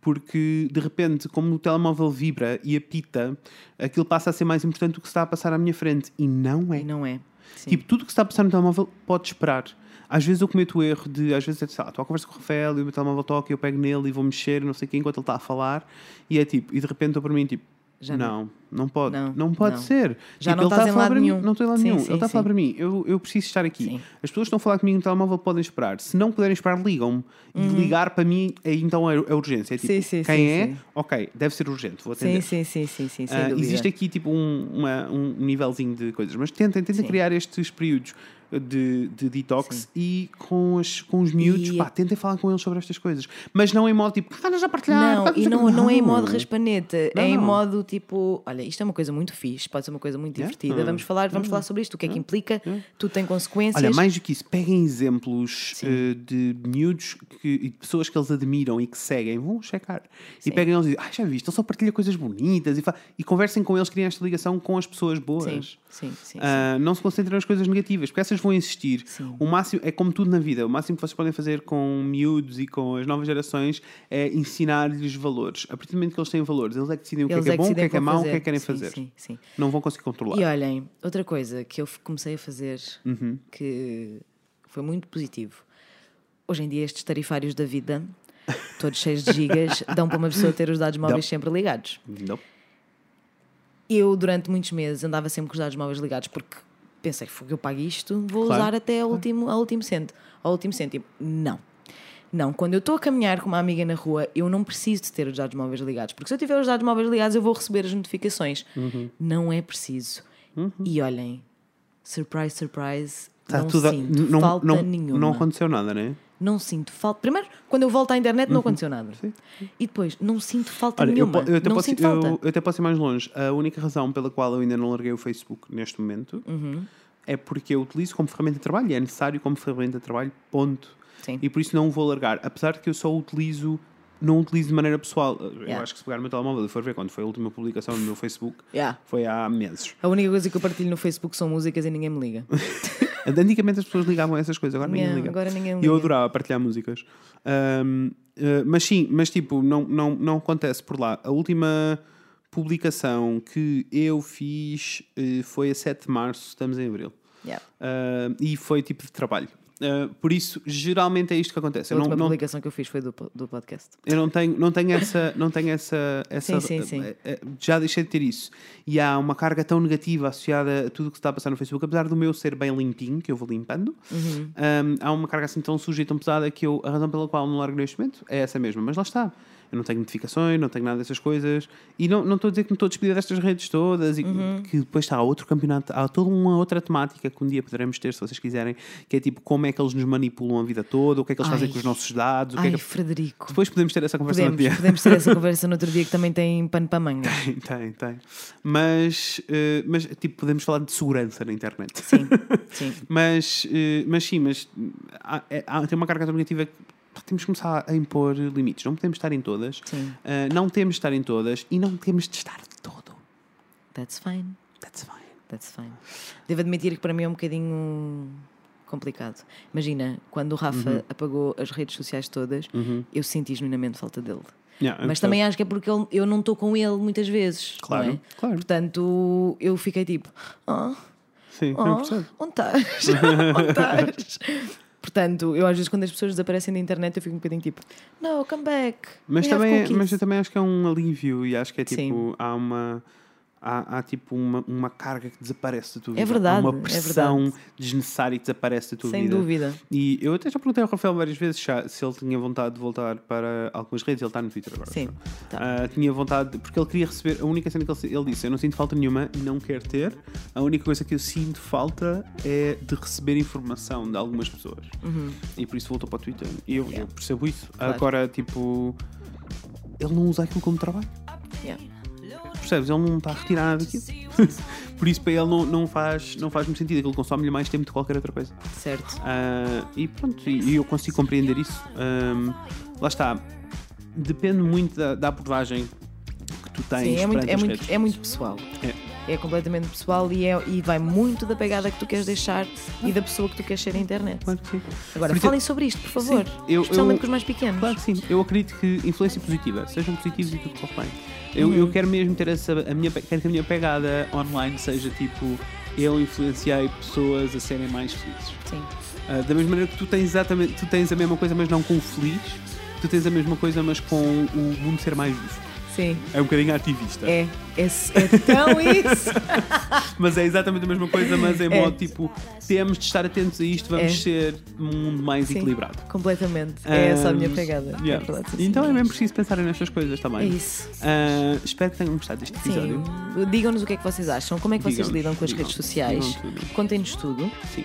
Porque de repente, como o telemóvel vibra e apita, aquilo passa a ser mais importante do que se está a passar à minha frente. E não é. E não é. Sim. Tipo, tudo o que está a passar no telemóvel pode esperar. Às vezes eu cometo o erro de, às vezes, sei lá, estou à conversa com o Rafael e o meu telemóvel toca e eu pego nele e vou mexer, não sei o quê, enquanto ele está a falar, e é tipo, e de repente estou para mim, tipo, Já não, não pode, não, Não, pode não. ser. Já Tipo, não ele estás está a em falar lado para mim, nenhum. Não estou em lado Sim, nenhum. sim, ele está a falar para mim, eu, eu preciso estar aqui. Sim. As pessoas estão a falar comigo no telemóvel, podem esperar. Se não puderem esperar, ligam-me. E ligar para mim, aí então é, é urgência. É tipo, Uhum. Sim, sim, quem é? Ok, deve ser urgente, vou atender. Sim, sim, sim, sim, dúvida. existe aqui tipo um, uma- um nívelzinho de coisas, mas tentem, tentem criar estes períodos de, de detox e com, as, com os miúdos, E- pá, tentem falar com eles sobre estas coisas, mas não em modo tipo, ah, nós já partilhar, Não, e não, o quê." não é em modo raspaneta, Não, é em modo tipo, olha, isto é uma coisa muito fixe, pode ser uma coisa muito Yeah. divertida, Ah. vamos falar, vamos falar sobre isto, o que é que implica, tudo tem consequências. Olha, mais do que isso, peguem exemplos eh, de miúdos que, e de pessoas que eles admiram e que seguem, vão checar. Sim. E peguem eles e dizem, ah, já viste, ele só partilha coisas bonitas e, e conversem com eles, criem esta ligação com as pessoas boas. Sim, sim, sim. sim. Ah, não se concentrem nas coisas negativas, porque essas vão existir. Sim. O máximo é como tudo na vida, o máximo que vocês podem fazer com miúdos e com as novas gerações é ensinar-lhes valores. A partir do momento que eles têm valores, eles é que decidem o que Eles é que é bom, o que é que é mau, o que é que querem Sim, fazer. Sim, sim. Não vão conseguir controlar. E olhem, outra coisa que eu comecei a fazer Uhum. que foi muito positivo. Hoje em dia, estes tarifários da vida, *laughs* todos cheios de gigas, dão para uma pessoa ter os dados móveis Dão. sempre ligados. Não. Eu, durante muitos meses, andava sempre com os dados móveis ligados porque pensei, "Fogo, eu pago isto, vou Claro, usar até ao último, ao último cêntimo. Ao último cêntimo. Não. Não, quando eu estou a caminhar com uma amiga na rua, eu não preciso de ter os dados móveis ligados, porque se eu tiver os dados móveis ligados, eu vou receber as notificações. Uhum. Não é preciso. E olhem, surprise, surprise, Está não tudo a- sinto não, falta não, nenhuma. não aconteceu nada, né? Não sinto falta. Primeiro, quando eu volto à internet, não aconteceu nada. Sim. E depois, não sinto falta Olha, eu, nenhuma. po- eu até não posso, sinto falta. eu, eu até posso ir mais longe. A única razão pela qual eu ainda não larguei o Facebook neste momento Uhum. é porque eu utilizo como ferramenta de trabalho e é necessário como ferramenta de trabalho, ponto. Sim. E por isso não o vou largar. Apesar de que eu só utilizo, não utilizo de maneira pessoal. Eu Yeah. acho que se pegar no meu telemóvel e for ver quando foi a última publicação no meu Facebook, Yeah. foi há meses. A única coisa que eu partilho no Facebook são músicas e ninguém me liga. *laughs* Antigamente as pessoas ligavam a essas coisas, agora ninguém Yeah, liga. agora ninguém E eu liga. adorava partilhar músicas. Ahm, eh, mas sim, mas tipo, não, não, não acontece por lá. A última publicação que eu fiz eh, foi a 7 de março, estamos em abril. Yeah. Ah, e foi tipo de trabalho. Ah, por isso, geralmente é isto que acontece. A Eu não, última não, publicação que eu fiz foi do, do podcast. eu não tenho, não tenho essa. Não tenho essa, *laughs* essa Sim, sim, sim. eh, eh, Já deixei de ter isso. E há uma carga tão negativa associada a tudo o que se está a passar no Facebook, apesar do meu ser bem limpinho, que eu vou limpando. Uhum. um, há uma carga assim tão suja e tão pesada que eu, a razão pela qual não largo neste momento é essa mesma. Mas lá está. Eu não tenho notificações, não tenho nada dessas coisas. E não não estou a dizer que me estou a despedir destas redes todas e que- Uhum. que depois está outro campeonato, há toda uma outra temática que um dia poderemos ter, se vocês quiserem, que é tipo como é que eles nos manipulam a vida toda, o que é que eles fazem Ai. com os nossos dados, que Ai, é que... Frederico. Depois podemos ter essa conversa no Podemos, dia. podemos ter essa *laughs* conversa no outro dia que também tem pano para manga. Tem, tem, tem. Mas, eh, mas, tipo, podemos falar de segurança na internet. Sim, *laughs* sim. Mas, eh, mas sim, mas há, é- há- tem uma carga negativa que temos que começar a impor limites. Não podemos estar em todas. Eh, não temos de estar em todas e não temos de estar de todo. That's fine. That's fine. That's fine. Devo admitir que para mim é um bocadinho complicado. Imagina, quando o Rafa Uhum. apagou as redes sociais todas, eu senti genuinamente falta dele. Yeah, Mas também acho que é porque ele- eu não estou com ele muitas vezes. Claro, não é? claro. Portanto, eu fiquei tipo, oh, Sim, oh, onde estás? *laughs* onde estás? Portanto, eu às vezes quando as pessoas desaparecem da internet eu fico um bocadinho tipo, no, come back. Mas também, cookies." mas eu também acho que é um alívio e acho que é tipo, Sim. há uma. Há, há tipo uma, uma carga que desaparece da tua É vida. verdade, Há uma é pressão verdade. desnecessária que desaparece da tua Sem vida. dúvida. E eu até já perguntei ao Rafael várias vezes já se ele tinha vontade de voltar para algumas redes. Ele está no Twitter agora. Sim, tá. Ah, tinha vontade, de- porque ele queria receber. A única cena que ele, ele disse: Eu não sinto falta nenhuma, não quero ter. A única coisa que eu sinto falta é de receber informação de algumas pessoas. E por isso voltou para o Twitter. E eu, eu percebo isso. Claro. Agora, tipo, ele não usa aquilo como trabalho. Yeah. Percebes? Ele não está a retirar nada daquilo. *laughs* por isso, para ele, não, não, faz, não faz muito sentido. Aquilo consome-lhe mais tempo de qualquer outra coisa. Certo. Ah, e pronto, e, eu consigo compreender isso. Ahm, lá está. Depende muito da, da abordagem que tu tens. Sim, é muito, é, muito, é muito pessoal. É. É completamente pessoal e, é, e vai muito da pegada que tu queres deixar e da pessoa que tu queres ser na internet. Claro que sim. Agora, exemplo- falem sobre isto, por favor. Sim, eu- Especialmente eu- com os mais pequenos. Claro que sim. Eu acredito que influência positiva, sejam positivos e tudo corre bem. Eu, eu quero mesmo ter essa. A minha, quero que a minha pegada online seja tipo. Eu influenciei pessoas a serem mais felizes. Sim. Ah, da mesma maneira que tu tens exatamente. Tu tens a mesma coisa, mas não com o feliz. Tu tens a mesma coisa, mas com o mundo ser mais justo. Sim. É um bocadinho ativista. É, é, é tão *laughs* isso. Mas é exatamente a mesma coisa, mas em É. modo tipo, temos de estar atentos a isto, vamos É. ser um mundo mais Sim. equilibrado. Completamente. É essa a minha pegada. yeah. É então é mesmo preciso pensarem nestas coisas É também. isso. Ah, espero que tenham gostado deste episódio. Digam-nos o que é que vocês acham, como é que vocês lidam com as digam, redes sociais. Contem-nos tudo. Sim.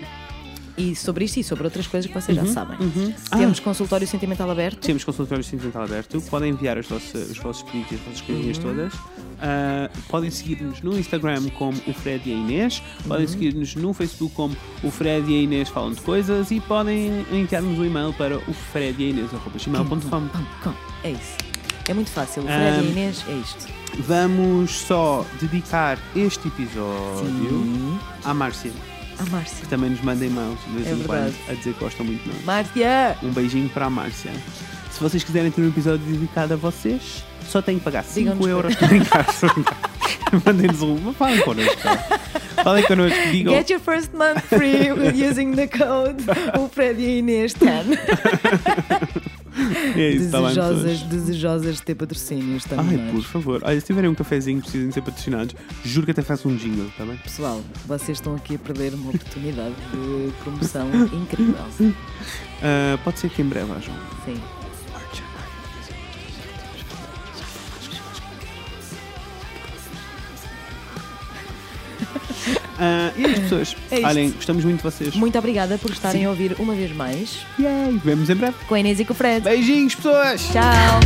E sobre isto e sobre outras coisas que vocês já sabem. uhum. Temos consultório sentimental aberto. Temos consultório sentimental aberto. Podem enviar os vossos, os vossos pedidos e as vossas coisinhas Uhum. todas. Ah, podem seguir-nos no Instagram como o Fred e a Inês. Uhum. Podem seguir-nos no Facebook como o Fred e a Inês falam de coisas. E podem enviar-nos um e-mail para o Fred e a com. É isso. É muito fácil. O Fred e a Inês é isto. Vamos só dedicar este episódio Sim. à Márcia, A Márcia. que também nos manda e-mails de vez É em quando a dizer que gostam muito de nós. Márcia! Um beijinho para a Márcia. Se vocês quiserem ter um episódio dedicado a vocês, só têm que pagar 5 Digam-nos euros. *laughs* Estou a brincar. Mandem-nos um. Falem connosco. Falem connosco. Digam. Get your first month free with using the code o Fred e Inês 10. *laughs* *laughs* É isso, bem, desejosas, pessoas. desejosas de ter patrocínios também. Ai, por favor. Olha, se tiverem um cafezinho que precisem ser patrocinados, juro que até faço um jingle, está bem? Pessoal, vocês estão aqui a perder uma oportunidade de promoção *laughs* incrível. *laughs* Ah, pode ser que em breve um. Sim. Uh, e as pessoas. *clears throat* É. Olhem, gostamos muito de vocês. Muito obrigada por estarem a ouvir uma vez mais. Yay, vemos em breve. Com a Inês e com o Fred. Beijinhos, pessoas! Tchau!